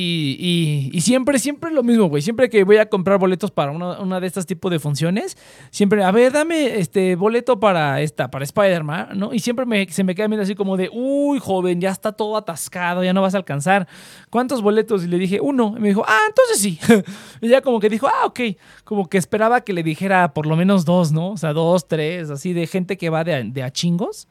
Y, siempre, siempre lo mismo, güey. Siempre que voy a comprar boletos para una, de estas tipos de funciones, siempre, a ver, dame este boleto para esta, para Spider-Man, ¿no? Y siempre se me queda viendo así como de, uy, joven, ya está todo atascado, ya no vas a alcanzar. ¿Cuántos boletos? Y le dije, uno. Y me dijo, ah, entonces sí. y ya como que dijo, ah, ok. Como que esperaba que le dijera por lo menos dos, ¿no? O sea, dos, tres, así de gente que va de, de a chingos.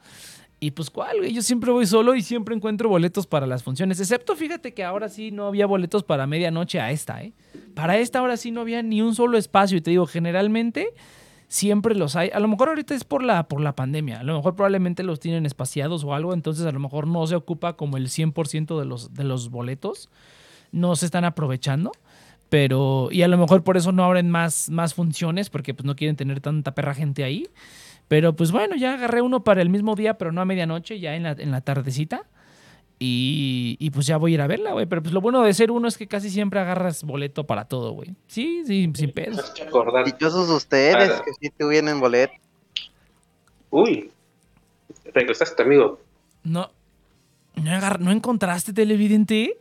Y pues cuál, güey, yo siempre voy solo y siempre encuentro boletos para las funciones. Excepto, fíjate que ahora sí no había boletos para medianoche a esta, ¿eh? Para esta ahora sí no había ni un solo espacio. Y te digo, generalmente siempre los hay. A lo mejor ahorita es por la, por la pandemia. A lo mejor probablemente los tienen espaciados o algo. Entonces a lo mejor no se ocupa como el 100% de los, de los boletos. No se están aprovechando. Pero, y a lo mejor por eso no abren más, más funciones, porque pues no quieren tener tanta perra gente ahí. Pero pues bueno, ya agarré uno para el mismo día, pero no a medianoche, ya en la, en la tardecita. Y, y, pues ya voy a ir a verla, güey. Pero pues lo bueno de ser uno es que casi siempre agarras boleto para todo, güey. Sí, sí, sin pedo. Dichosos ustedes ah. que sí tuvieron boleto. Uy, regresaste, amigo. No, no, ¿no encontraste televidente?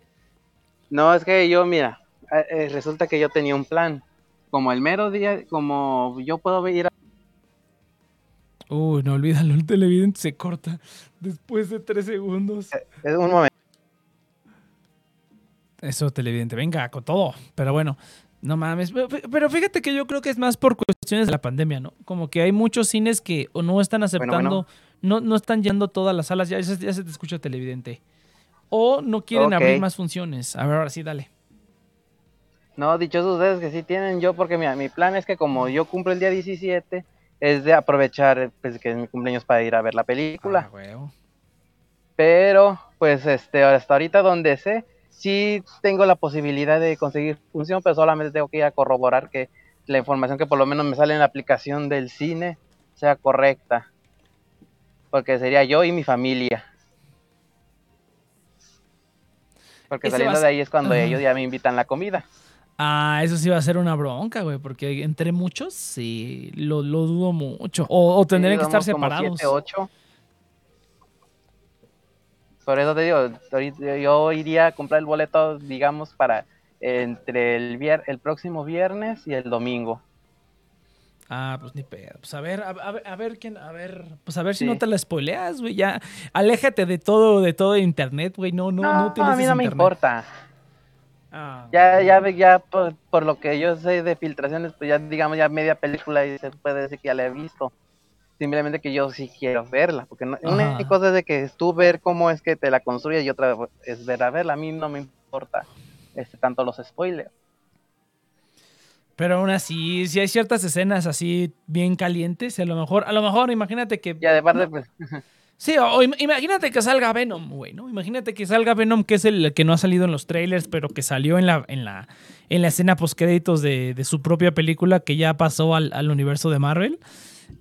No, es que yo, mira, eh, eh, resulta que yo tenía un plan. Como el mero día, como yo puedo ir a Uy, no olvídalo, el televidente se corta después de tres segundos. Es un momento. Eso, televidente, venga, con todo. Pero bueno, no mames. Pero fíjate que yo creo que es más por cuestiones de la pandemia, ¿no? Como que hay muchos cines que o no están aceptando, No, no están yendo todas las salas, ya, ya, se te escucha televidente. O no quieren abrir más funciones. A ver, ahora sí, dale. No, dichosos ustedes que sí tienen yo, porque mira, mi plan es que como yo cumplo el día 17 es de aprovechar pues, que es mi cumpleaños para ir a ver la película. Ah, Pero, pues, este, hasta ahorita donde sé, sí tengo la posibilidad de conseguir función, pero solamente tengo que ir a corroborar que la información que por lo menos me sale en la aplicación del cine sea correcta. Porque sería yo y mi familia. Porque saliendo de ahí es cuando ellos ya me invitan la comida. Ah, eso sí va a ser una bronca, güey, porque entre muchos sí, lo, dudo mucho. O, tendrían que estar separados. Por eso te digo, yo iría a comprar el boleto, digamos, para entre el, el próximo viernes y el domingo. Ah, pues ni pedo. Pues a ver, a, ver, quién, a ver, pues a ver si no te la spoileas, güey. Ya, aléjate de todo, de todo internet, güey. No, no, no, no, a mí no me importa. Ah. Ya, ya, ya por, lo que yo sé de filtraciones, pues ya digamos ya media película y se puede decir que ya la he visto. Simplemente que yo sí quiero verla, porque una cosa es de que tú ver cómo es que te la construyes y otra es ver a verla. A mí no me importa este, tanto los spoilers. Pero aún así, si hay ciertas escenas así bien calientes, a lo mejor, a lo mejor imagínate que... Ya de parte, pues... Sí, o, imagínate que salga Venom, güey, ¿no? Imagínate que salga Venom, que es el que no ha salido en los trailers, pero que salió en la, en la, en la escena postcréditos de, de su propia película que ya pasó al, universo de Marvel.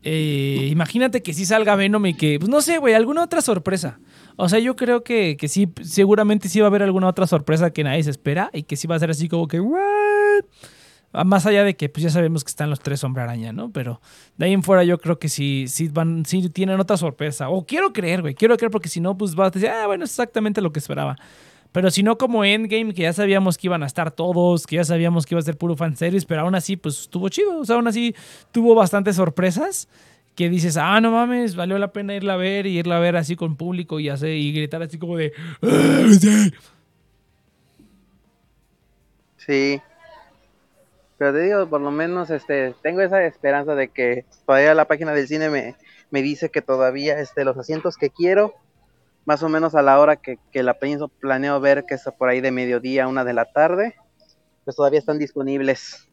Eh, imagínate que sí salga Venom y que, pues no sé, güey, alguna otra sorpresa. O sea, yo creo que, que sí, seguramente sí va a haber alguna otra sorpresa que nadie se espera y que sí va a ser así como que, ¿what? Ah, más allá de que pues ya sabemos que están los tres hombre araña, ¿no? Pero de ahí en fuera yo creo que sí, sí van, sí tienen otra sorpresa. O quiero creer, güey, quiero creer porque si no, pues vas a decir, ah, bueno, es exactamente lo que esperaba. Pero si no como Endgame, que ya sabíamos que iban a estar todos, que ya sabíamos que iba a ser puro fanservice, pero aún así, pues estuvo chido. O sea, aún así tuvo bastantes sorpresas que dices, ah, no mames, valió la pena irla a ver y irla a ver así con público y, hacer, y gritar así como de... Ah, sí. Pero te digo, por lo menos este, tengo esa esperanza de que todavía la página del cine me, me dice que todavía este, los asientos que quiero más o menos a la hora que, la pienso, planeo ver, que es por ahí de mediodía, una de la tarde, pues todavía están disponibles.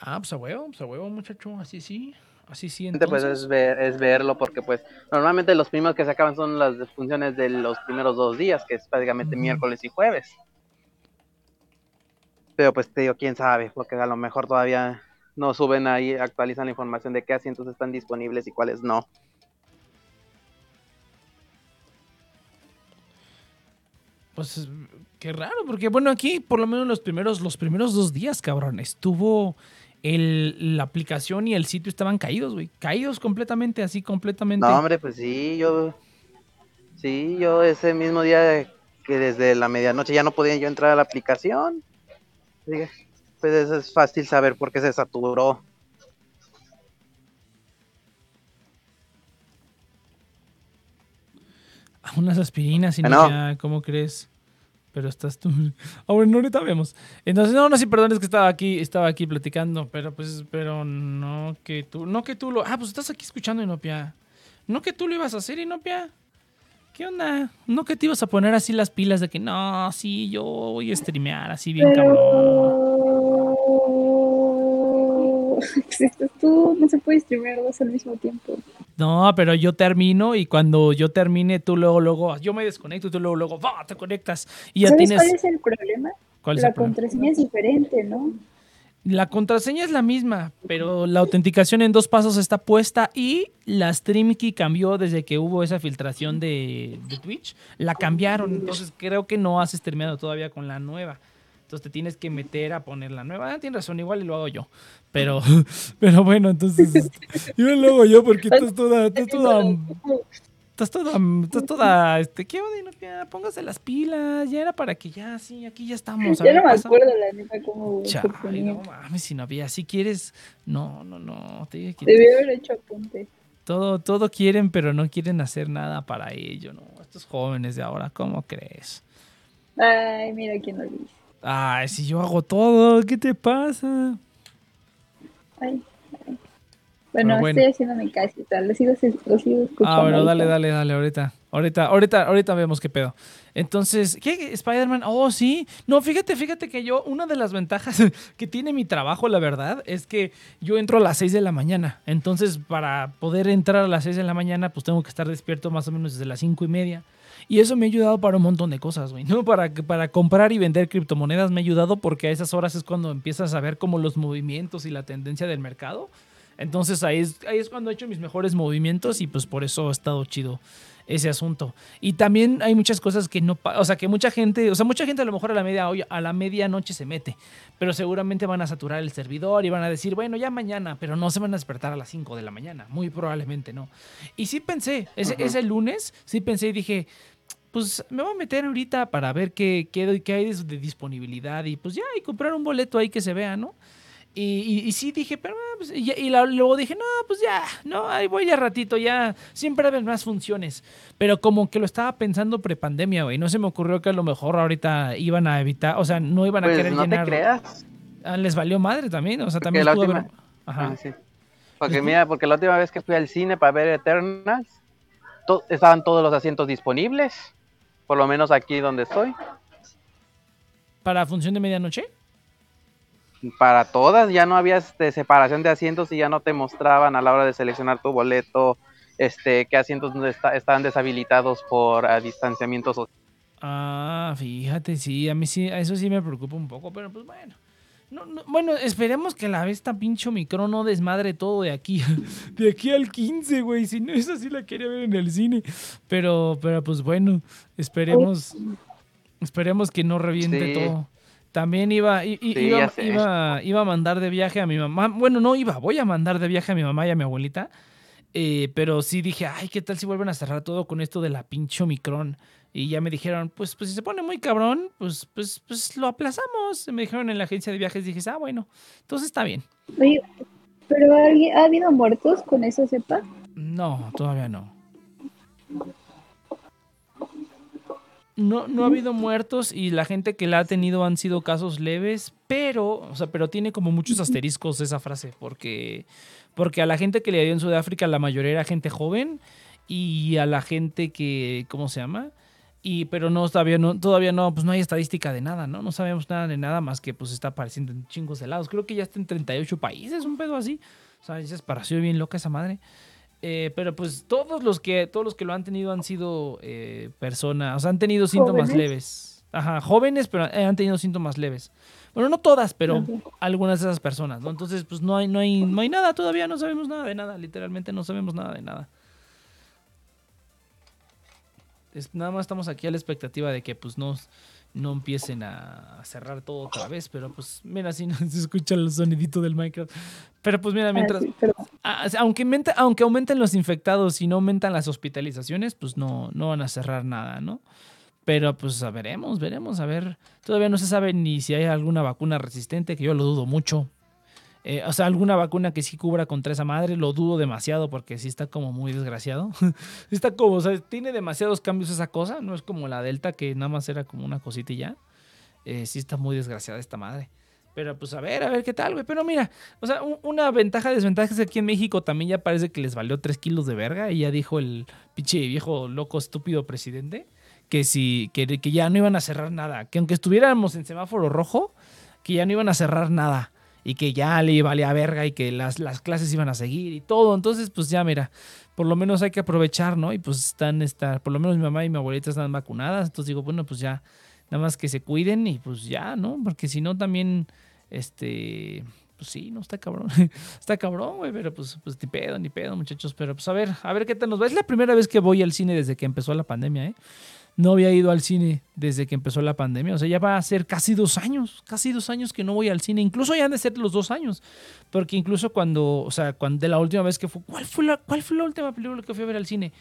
Ah, pues a huevo, pues a huevo, muchacho, así sí, así sí. Pues, entonces. Pues es, ver, es verlo, porque pues normalmente los primeros que se acaban son las funciones de los primeros dos días, que es prácticamente miércoles y jueves. Pero pues te digo, quién sabe, porque a lo mejor todavía no suben ahí, actualizan la información de qué asientos están disponibles y cuáles no. Pues qué raro, porque bueno, aquí por lo menos los primeros, los primeros dos días, cabrón, estuvo el, la aplicación y el sitio estaban caídos, güey. Caídos completamente, así completamente. No, hombre, pues sí, yo. Sí, yo ese mismo día que desde la medianoche ya no podía yo entrar a la aplicación. Pues eso es fácil saber por qué se saturó. unas aspirinas y no, ya, ¿cómo crees? Pero estás tú. Ah, bueno, ahorita vemos. Entonces, no, no, sí, perdón, es que estaba aquí, estaba aquí platicando, pero pues, pero no que tú, no que tú lo. Ah, pues estás aquí escuchando Inopia. No que tú lo ibas a hacer, Inopia. ¿Qué onda? No que te ibas a poner así las pilas de que no, sí, yo voy a streamear así bien cabrón. Pues estás tú, no se puede streamear dos al mismo tiempo. No, pero yo termino y cuando yo termine, tú luego, luego, yo me desconecto y tú luego, luego, ¡va! te conectas. Y ya ¿Sabes tienes... cuál es el problema? ¿Cuál es la contraseña es diferente, ¿no? La contraseña es la misma, pero la autenticación en dos pasos está puesta y la stream key cambió desde que hubo esa filtración de, de Twitch. La cambiaron, entonces creo que no has streameado todavía con la nueva. Entonces te tienes que meter a poner la nueva. Ah, tienes razón, igual y lo hago yo. Pero, pero bueno, entonces. yo lo hago yo porque estás toda. Estás toda. Estás toda. Estás toda. Este, ¿Qué onda? Póngase las pilas. Ya era para que ya, sí, aquí ya estamos. Ya no me acuerdo la neta cómo. Ay, no mames, si no había. Si quieres. No, no, no. Te Debí haber hecho apunte. Todo, todo quieren, pero no quieren hacer nada para ello, ¿no? Estos jóvenes de ahora, ¿cómo crees? Ay, mira quién lo dice. Ay, si yo hago todo, ¿qué te pasa? Ay, Bueno, estoy haciendo mi casita, lo sigo, lo sigo escuchando. Ah, bueno, dale, dale, dale, ahorita. Ahorita, ahorita, ahorita vemos qué pedo. Entonces, ¿qué? Spider-Man, oh, sí. No, fíjate, fíjate que yo, una de las ventajas que tiene mi trabajo, la verdad, es que yo entro a las 6 de la mañana. Entonces, para poder entrar a las 6 de la mañana, pues tengo que estar despierto más o menos desde las cinco y media. Y eso me ha ayudado para un montón de cosas, güey. ¿no? Para, para comprar y vender criptomonedas me ha ayudado porque a esas horas es cuando empiezas a ver como los movimientos y la tendencia del mercado. Entonces ahí es, ahí es cuando he hecho mis mejores movimientos y pues por eso ha estado chido ese asunto. Y también hay muchas cosas que no, o sea, que mucha gente, o sea, mucha gente a lo mejor a la media a la medianoche se mete, pero seguramente van a saturar el servidor y van a decir, bueno, ya mañana, pero no se van a despertar a las 5 de la mañana, muy probablemente no. Y sí pensé, ese, ese lunes, sí pensé y dije, pues me voy a meter ahorita para ver qué, qué, hay de, disponibilidad y pues ya, y comprar un boleto ahí que se vea, ¿no? Y, y, sí dije, pero ah, pues, y, luego dije, no, pues ya, no, ahí voy ya ratito, ya, siempre hay más funciones. Pero como que lo estaba pensando prepandemia, güey, no se me ocurrió que a lo mejor ahorita iban a evitar, o sea, no iban a pues, querer no llenar. Te creas. Ah, les valió madre también, o sea, también estuvo ver... Ajá. Ah, porque mira, porque la última vez que fui al cine para ver Eternals, estaban todos los asientos disponibles por lo menos aquí donde estoy. ¿Para función de medianoche? Para todas, ya no había este, separación de asientos y ya no te mostraban a la hora de seleccionar tu boleto este, qué asientos estaban deshabilitados por distanciamiento social. Ah, fíjate, sí, a mí sí, a eso sí me preocupa un poco, pero pues bueno. bueno, esperemos que la esta pinche micro no desmadre todo de aquí, de aquí al 15, güey. Si no, esa sí la quería ver en el cine. Pero, pero pues bueno, esperemos, esperemos que no reviente todo. También iba, iba, iba, iba, a mandar de viaje a mi mamá. Bueno, no iba, voy a mandar de viaje a mi mamá y a mi abuelita. Eh, pero sí dije, ay, ¿qué tal si vuelven a cerrar todo con esto de la pinche Omicron? Y ya me dijeron, pues, pues si se pone muy cabrón, pues, pues, pues lo aplazamos. Me dijeron en la agencia de viajes, dije, ah, bueno, entonces está bien. Oye, ¿pero ha habido muertos con esa cepa? No, todavía no. No, no ha habido muertos y la gente que la ha tenido han sido casos leves, pero, o sea, pero tiene como muchos asteriscos esa frase, porque, porque a la gente que le dio en Sudáfrica la mayoría era gente joven y a la gente que, ¿cómo se llama? Y, pero no, todavía no, todavía no, pues no hay estadística de nada, ¿no? No sabemos nada de nada más que pues está apareciendo en chingos de lados. Creo que ya está en 38 países, un pedo así. O sea, se pareció bien loca esa madre. Eh, pero pues todos los que todos los que lo han tenido han sido eh, personas, o sea, han tenido síntomas leves. Ajá, jóvenes, pero eh, han tenido síntomas leves. Bueno, no todas, pero algunas de esas personas, ¿no? Entonces, pues no hay, no hay, no hay nada todavía, no sabemos nada de nada, literalmente no sabemos nada de nada. nada más estamos aquí a la expectativa de que pues no, no empiecen a cerrar todo otra vez, pero pues mira, si no se escucha el sonidito del Minecraft. Pero pues mira, mientras... Ah, aunque, aunque aumenten los infectados y no aumentan las hospitalizaciones, pues no, no van a cerrar nada, ¿no? Pero pues a veremos, veremos, a ver. Todavía no se sabe ni si hay alguna vacuna resistente, que yo lo dudo mucho. Eh, o sea, alguna vacuna que sí cubra contra esa madre, lo dudo demasiado porque sí está como muy desgraciado. está como, o sea, tiene demasiados cambios esa cosa, no es como la Delta que nada más era como una cosita y ya. Eh, sí está muy desgraciada esta madre. Pero pues a ver, a ver qué tal, güey. Pero mira, o sea, una ventaja, desventaja es que aquí en México también ya parece que les valió 3 kilos de verga y ya dijo el pinche viejo loco estúpido presidente que, si, que, que ya no iban a cerrar nada. Que aunque estuviéramos en semáforo rojo, que ya no iban a cerrar nada y que ya le valía verga y que las, las clases iban a seguir y todo. Entonces, pues ya mira, por lo menos hay que aprovechar, ¿no? Y pues están, estar, por lo menos mi mamá y mi abuelita están vacunadas. Entonces digo, bueno, pues ya, nada más que se cuiden y pues ya, ¿no? Porque si no también, este, pues sí, no está cabrón. está cabrón, güey, pero pues, pues ni pedo, ni pedo, muchachos. Pero pues a ver, a ver qué tal nos va. Es la primera vez que voy al cine desde que empezó la pandemia, ¿eh? No había ido al cine desde que empezó la pandemia. O sea, ya va a ser casi dos años, casi dos años que no voy al cine. Incluso ya han de ser los dos años. Porque incluso cuando, o sea, cuando de la última vez que fue, ¿cuál fue la, cuál fue la última película que fui a ver al cine?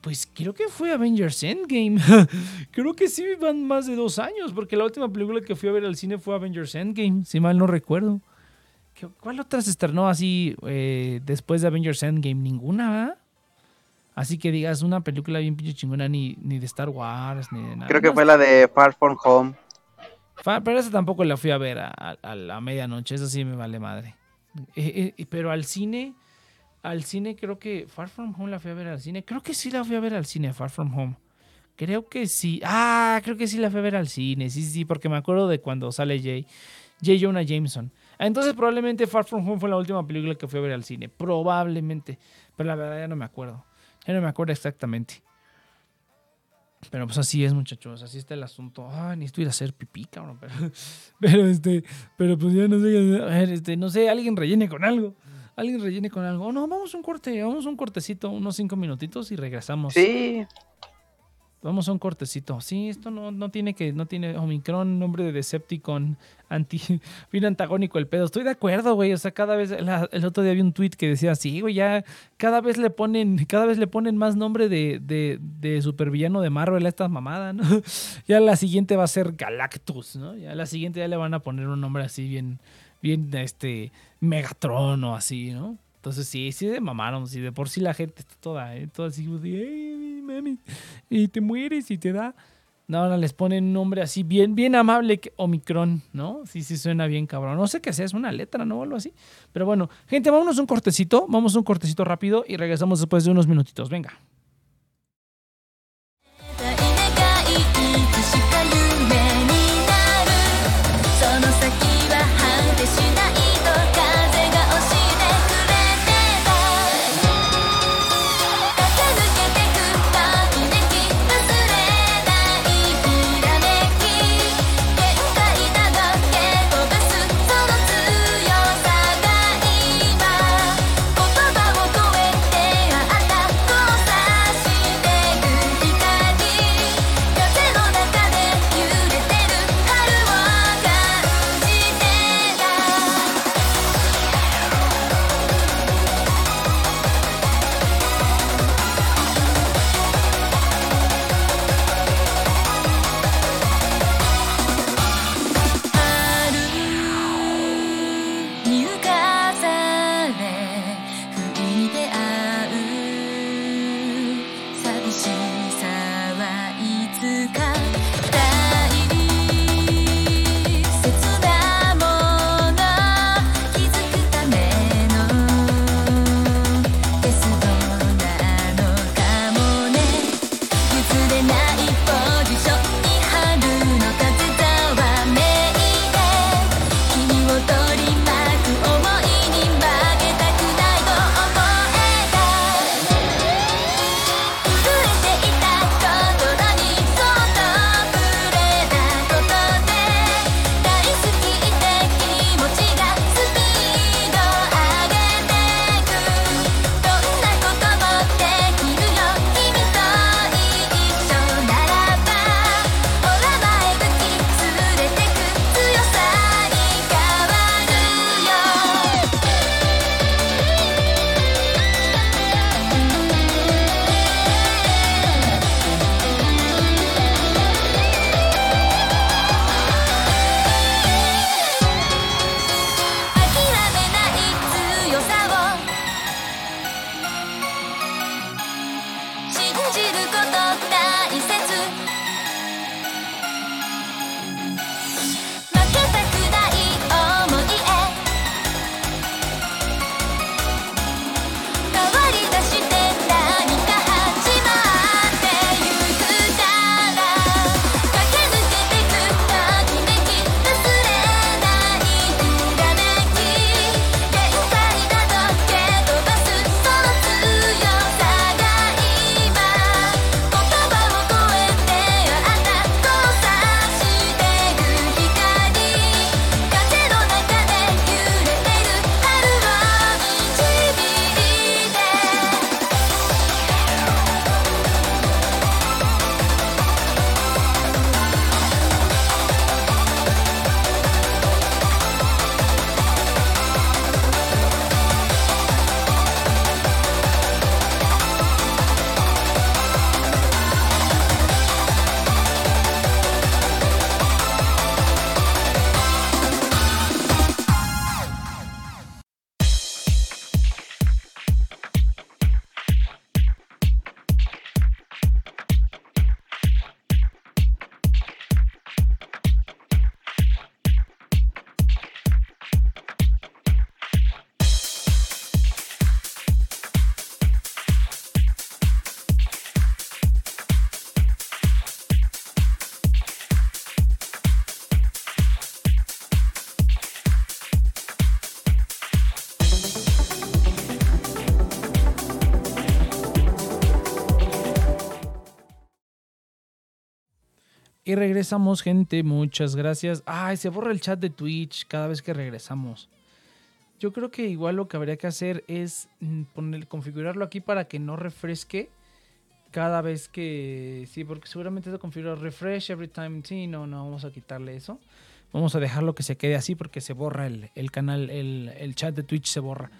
Pues creo que fue Avengers Endgame. creo que sí van más de dos años, porque la última película que fui a ver al cine fue Avengers Endgame, si mal no recuerdo. ¿Cuál otra se estrenó así eh, después de Avengers Endgame? Ninguna. Así que digas una película bien pinche chingona ni, ni de Star Wars, ni de nada. Creo que fue la de Far From Home. Pero esa tampoco la fui a ver a, la medianoche, eso sí me vale madre. Eh, eh, pero al cine, al cine creo que Far From Home la fui a ver al cine. Creo que sí la fui a ver al cine, Far From Home. Creo que sí. Ah, creo que sí la fui a ver al cine. Sí, sí, porque me acuerdo de cuando sale Jay. Jay Jonah Jameson. Entonces probablemente Far From Home fue la última película que fui a ver al cine. Probablemente. Pero la verdad ya no me acuerdo. Ya no me acuerdo exactamente. Pero pues así es, muchachos, así está el asunto. Ah, ni estoy a hacer pipí, cabrón. Pero, este, pero pues ya no sé, a ver, este, no sé, alguien rellene con algo. Alguien rellene con algo. no, vamos un corte, vamos un cortecito, unos cinco minutitos y regresamos. Sí. Vamos a un cortecito. Sí, esto no, no tiene que, no tiene Omicron, nombre de Decepticon, anti, bien antagónico el pedo. Estoy de acuerdo, güey. O sea, cada vez, el otro día vi un tweet que decía, sí, güey, ya cada vez le ponen, cada vez le ponen más nombre de, de, de supervillano de Marvel a esta mamada, ¿no? Ya la siguiente va a ser Galactus, ¿no? Ya la siguiente ya le van a poner un nombre así bien, bien, este, Megatron o así, ¿no? Entonces sí, sí se mamaron, sí, de por sí la gente está toda, ¿eh? toda así, mami, y te mueres y te da. No, ahora les ponen un nombre así bien, bien amable, Omicron, ¿no? Sí, sí suena bien cabrón. No sé qué sea, es una letra, ¿no? O algo así. Pero bueno, gente, vámonos un cortecito, vamos un cortecito rápido y regresamos después de unos minutitos. Venga. Regresamos, gente. Muchas gracias. Ay, se borra el chat de Twitch cada vez que regresamos. Yo creo que igual lo que habría que hacer es mm, poner, configurarlo aquí para que no refresque cada vez que. Sí, porque seguramente se configura refresh every time. Sí, no, no, vamos a quitarle eso. Vamos a dejarlo que se quede así porque se borra el, el canal, el, el, chat de Twitch se borra.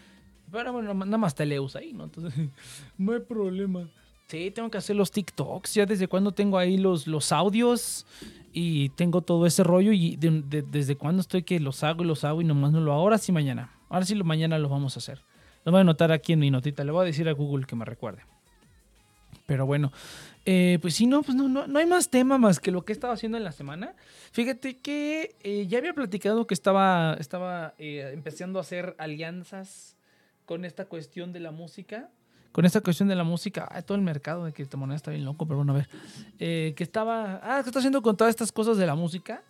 Pero bueno, nada más te usa ahí, ¿no? Entonces, no hay problema. Sí, tengo que hacer los TikToks. Ya desde cuando tengo ahí los, los audios y tengo todo ese rollo. Y desde cuando estoy que los hago y los hago y nomás no lo hago. Ahora sí, mañana. Ahora sí, mañana lo vamos a hacer. Lo voy a anotar aquí en mi notita. Le voy a decir a Google que me recuerde. Pero bueno, eh, pues sí, no, pues no, no, hay más tema más que lo que he estado haciendo en la semana. Fíjate que eh, ya había platicado que estaba, estaba eh, empezando a hacer alianzas con esta cuestión de la música con esta cuestión de la música, todo el mercado de criptomonedas está bien loco, pero bueno, a ver, eh, que estaba, ah, ¿qué está haciendo con todas estas cosas de la música?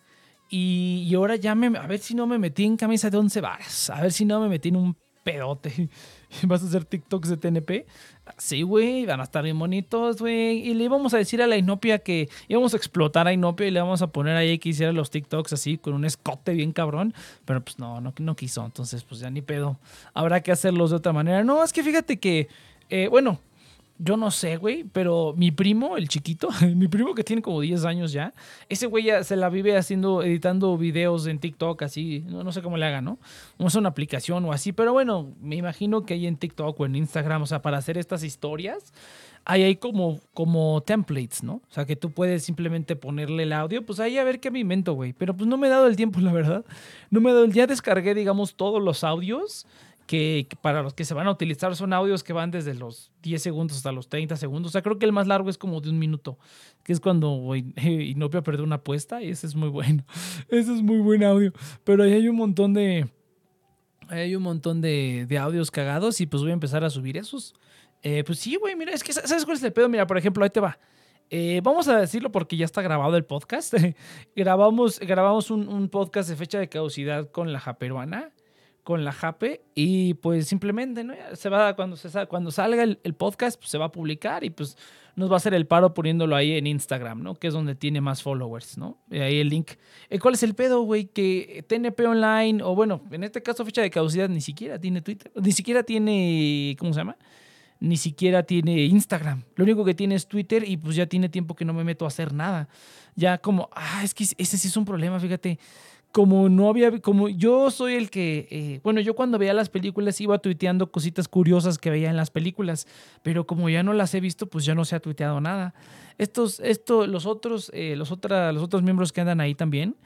Y, ahora ya me, a ver si no me metí en camisa de once varas, a ver si no me metí en un pedote. ¿Vas a hacer TikToks de TNP? Sí, güey, van a estar bien bonitos, güey. Y le íbamos a decir a la Inopia que íbamos a explotar a Inopia y le vamos a poner ahí que hiciera los TikToks así con un escote bien cabrón. Pero pues no, no, no quiso. Entonces, pues ya ni pedo. Habrá que hacerlos de otra manera. No, es que fíjate que eh, bueno, yo no sé, güey, pero mi primo, el chiquito, mi primo que tiene como 10 años ya, ese güey ya se la vive haciendo, editando videos en TikTok, así, no, sé cómo le haga, ¿no? No es una aplicación o así, pero bueno, me imagino que hay en TikTok o en Instagram, o sea, para hacer estas historias, hay ahí como, como templates, ¿no? O sea, que tú puedes simplemente ponerle el audio, pues ahí a ver qué me invento, güey. Pero pues no me he dado el tiempo, la verdad. No me he dado el... Ya descargué, digamos, todos los audios que, para los que se van a utilizar son audios que van desde los 10 segundos hasta los 30 segundos. O sea, creo que el más largo es como de un minuto, que es cuando Inopia perdió una apuesta y ese es muy bueno. Ese es muy buen audio. Pero ahí hay un montón de... Hay un montón de, audios cagados y pues voy a empezar a subir esos. Eh, pues sí, güey, mira, es que ¿sabes cuál es el pedo? Mira, por ejemplo, ahí te va. Eh, vamos a decirlo porque ya está grabado el podcast. grabamos grabamos un, un, podcast de fecha de caducidad con la japeruana con la JAPE y pues simplemente se va cuando se cuando salga el, podcast pues se va a publicar y pues nos va a hacer el paro poniéndolo ahí en Instagram, ¿no? Que es donde tiene más followers, ¿no? ahí el link. Eh, ¿Cuál es el pedo, güey? Que TNP Online o bueno, en este caso fecha de caducidad ni siquiera tiene Twitter, ni siquiera tiene ¿cómo se llama? Ni siquiera tiene Instagram. Lo único que tiene es Twitter y pues ya tiene tiempo que no me meto a hacer nada. Ya como, ah, es que ese sí es un problema, fíjate como no había, como yo soy el que, eh, bueno, yo cuando veía las películas iba tuiteando cositas curiosas que veía en las películas, pero como ya no las he visto, pues ya no se ha tuiteado nada. Estos, esto, los otros, eh, los, otra, los otros miembros que andan ahí también,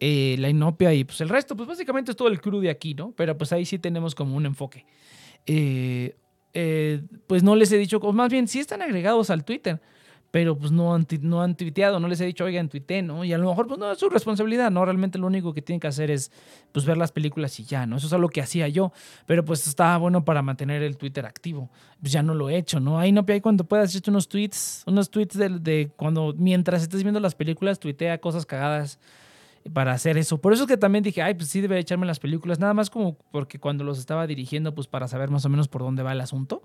eh, la Inopia y pues el resto, pues básicamente es todo el crew de aquí, ¿no? Pero pues ahí sí tenemos como un enfoque. pues no les he dicho, o más bien sí están agregados al Twitter, pero pues no han, no han tuiteado, no les he dicho, oigan, tuité, ¿no? Y a lo mejor pues no es su responsabilidad, ¿no? Realmente lo único que tienen que hacer es pues ver las películas y ya, ¿no? Eso es algo que hacía yo, pero pues estaba bueno para mantener el Twitter activo. Pues ya no lo he hecho, ¿no? Ahí no hay cuando puedas echar unos tweets, unos tweets de, de, cuando mientras estés viendo las películas tuitea cosas cagadas para hacer eso. Por eso es que también dije, ay, pues sí debe echarme las películas, nada más como porque cuando los estaba dirigiendo, pues para saber más o menos por dónde va el asunto.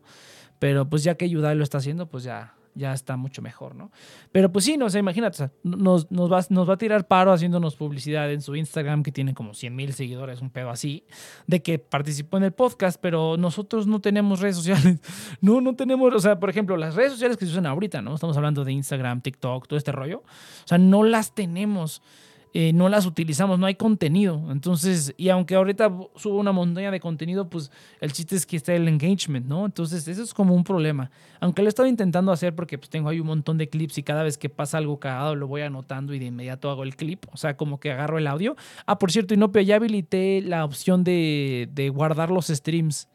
Pero pues ya que Yudai lo está haciendo, pues ya, ya está mucho mejor, ¿no? Pero pues sí, no sé, imagínate, nos, nos, va, nos va a tirar paro haciéndonos publicidad en su Instagram, que tiene como 100 mil seguidores, un pedo así, de que participó en el podcast, pero nosotros no tenemos redes sociales. No, no tenemos, o sea, por ejemplo, las redes sociales que se usan ahorita, ¿no? Estamos hablando de Instagram, TikTok, todo este rollo. O sea, no las tenemos. Eh, no las utilizamos, no hay contenido. Entonces, y aunque ahorita subo una montaña de contenido, pues el chiste es que está el engagement, ¿no? Entonces, eso es como un problema. Aunque lo he estado intentando hacer porque pues tengo ahí un montón de clips y cada vez que pasa algo cagado lo voy anotando y de inmediato hago el clip. O sea, como que agarro el audio. Ah, por cierto, Inopia, ya habilité la opción de, de guardar los streams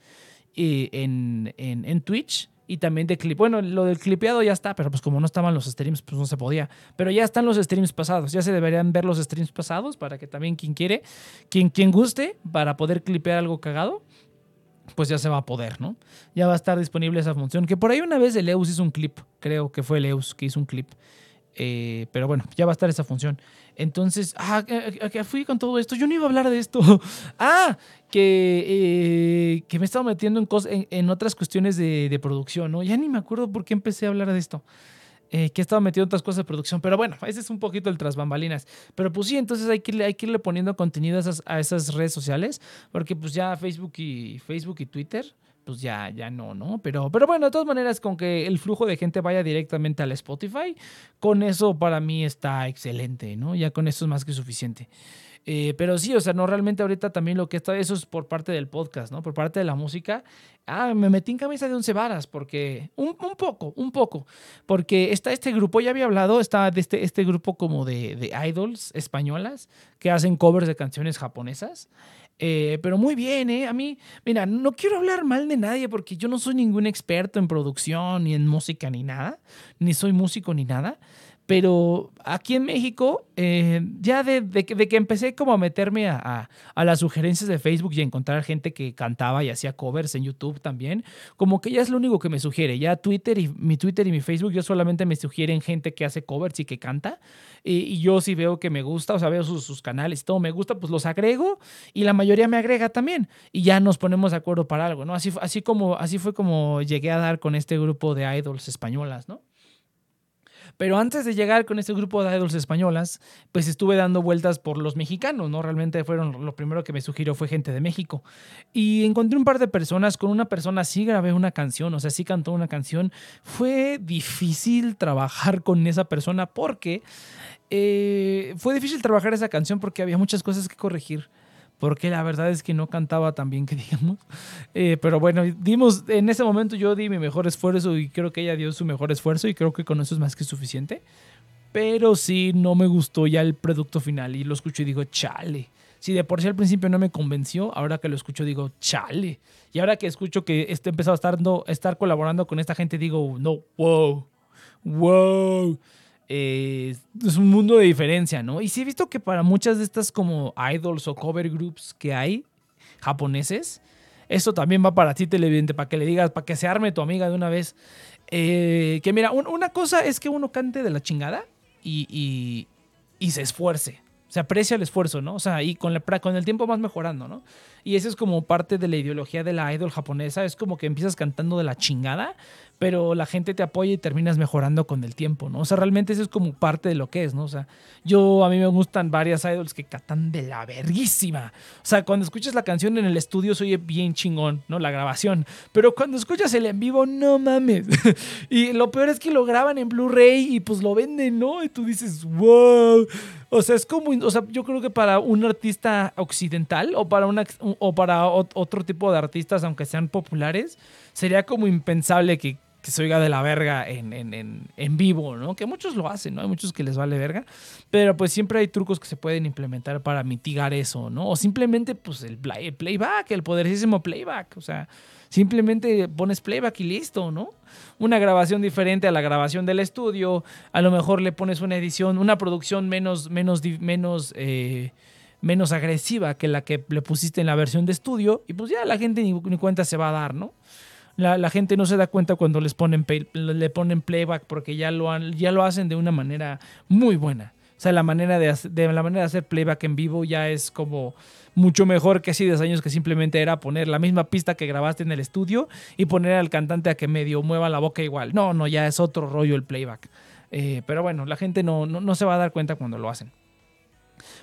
eh, en, en, en Twitch y también de clip. Bueno, lo del clipeado ya está, pero pues como no estaban los streams, pues no se podía. Pero ya están los streams pasados, ya se deberían ver los streams pasados para que también quien quiere, quien, quien guste, para poder clipear algo cagado, pues ya se va a poder, ¿no? Ya va a estar disponible esa función. Que por ahí una vez el Eus hizo un clip, creo que fue el Eus que hizo un clip. Eh, pero bueno, ya va a estar esa función. Entonces, ah, ¿qué fui con todo esto? Yo no iba a hablar de esto. ah, que, eh, que me he metiendo en, en, en otras cuestiones de, de, producción, ¿no? Ya ni me acuerdo por qué empecé a hablar de esto. Eh, que he estado metiendo en otras cosas de producción, pero bueno, ese es un poquito el tras bambalinas. Pero pues sí, entonces hay que, hay que irle poniendo contenido a esas, a esas redes sociales, porque pues ya Facebook y, Facebook y Twitter pues ya, ya no, ¿no? Pero, pero bueno, de todas maneras, con que el flujo de gente vaya directamente al Spotify, con eso para mí está excelente, ¿no? Ya con eso es más que suficiente. Eh, pero sí, o sea, no realmente ahorita también lo que está, eso es por parte del podcast, ¿no? Por parte de la música. Ah, me metí en camisa de once varas, porque un, un poco, un poco, porque está este grupo, ya había hablado, está de este, este grupo como de, de idols españolas que hacen covers de canciones japonesas. Eh, pero muy bien, ¿eh? A mí, mira, no quiero hablar mal de nadie porque yo no soy ningún experto en producción, ni en música, ni nada, ni soy músico, ni nada. Pero aquí en México, eh, ya de, que empecé como a meterme a, las sugerencias de Facebook y a encontrar gente que cantaba y hacía covers en YouTube también, como que ya es lo único que me sugiere. Ya Twitter y mi Twitter y mi Facebook, yo solamente me sugieren gente que hace covers y que canta. Y, yo sí veo que me gusta, o sea, veo sus, sus, canales y todo me gusta, pues los agrego y la mayoría me agrega también. Y ya nos ponemos de acuerdo para algo, ¿no? Así, así, como, así fue como llegué a dar con este grupo de idols españolas, ¿no? Pero antes de llegar con este grupo de idols españolas, pues estuve dando vueltas por los mexicanos, ¿no? Realmente fueron lo primero que me sugirió fue gente de México. Y encontré un par de personas, con una persona sí grabé una canción, o sea, sí cantó una canción. Fue difícil trabajar con esa persona porque eh, fue difícil trabajar esa canción porque había muchas cosas que corregir porque la verdad es que no cantaba tan bien que digamos. Eh, pero bueno, dimos, en ese momento yo di mi mejor esfuerzo y creo que ella dio su mejor esfuerzo y creo que con eso es más que suficiente. Pero sí, no me gustó ya el producto final y lo escuché y digo, chale, Si de por sí al principio no me convenció, ahora que lo escucho digo, chale. Y ahora que escucho que he empezado a estar, estar colaborando con esta gente, digo, no, wow, wow. Eh, es un mundo de diferencia, ¿no? Y sí he visto que para muchas de estas como idols o cover groups que hay, japoneses, esto también va para ti, televidente, para que le digas, para que se arme tu amiga de una vez. Eh, que mira, una cosa es que uno cante de la chingada y, y se esfuerce se aprecia el esfuerzo, ¿no? O sea, y con, la, con el tiempo vas mejorando, ¿no? Y eso es como parte de la ideología de la idol japonesa, es como que empiezas cantando de la chingada, pero la gente te apoya y terminas mejorando con el tiempo, ¿no? O sea, realmente eso es como parte de lo que es, ¿no? O sea, yo a mí me gustan varias idols que cantan de la verguísima. O sea, cuando escuchas la canción en el estudio se oye bien chingón, ¿no? La grabación. Pero cuando escuchas el en vivo, no mames. y lo peor es que lo graban en Blu-ray y pues lo venden, ¿no? Y tú dices, wow. O sea, es como, o sea, yo creo que para un artista occidental o para, una, o para otro tipo de artistas, aunque sean populares, sería como impensable que que se oiga de la verga en, en, en, vivo, ¿no? Que muchos lo hacen, ¿no? Hay muchos que les vale verga, pero pues siempre hay trucos que se pueden implementar para mitigar eso, ¿no? O simplemente pues el, el playback, el poderosísimo playback, o sea, simplemente pones playback y listo, ¿no? Una grabación diferente a la grabación del estudio, a lo mejor le pones una edición, una producción menos, menos, menos, eh, menos agresiva que la que le pusiste en la versión de estudio y pues ya la gente ni cuenta se va a dar, ¿no? La, gente no se da cuenta cuando les ponen le ponen playback porque ya lo, han, ya lo hacen de una manera muy buena. O sea, la manera de, la manera de hacer playback en vivo ya es como mucho mejor que hace 10 años que simplemente era poner la misma pista que grabaste en el estudio y poner al cantante a que medio mueva la boca igual. No, no, ya es otro rollo el playback. Eh, pero bueno, la gente no, no, se va a dar cuenta cuando lo hacen.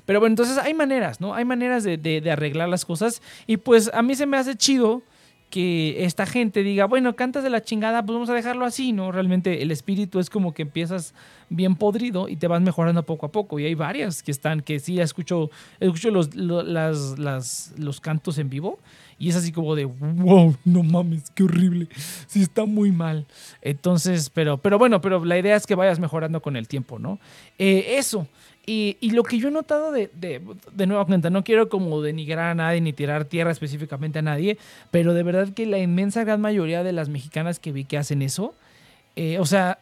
Pero bueno, entonces hay maneras, ¿no? Hay maneras de, de, arreglar las cosas. Y pues a mí se me hace chido que esta gente diga, bueno, cantas de la chingada, pues vamos a dejarlo así, ¿no? Realmente el espíritu es como que empiezas bien podrido y te vas mejorando poco a poco. Y hay varias que están, que sí, escucho, escucho los, las, las, los cantos en vivo y es así como de, wow, no mames, qué horrible. Sí, está muy mal. Entonces, pero, pero bueno, pero la idea es que vayas mejorando con el tiempo, ¿no? Eh, eso. Y, lo que yo he notado de, de, nueva cuenta, no quiero como denigrar a nadie ni tirar tierra específicamente a nadie, pero de verdad que la inmensa gran mayoría de las mexicanas que vi que hacen eso, eh, o sea,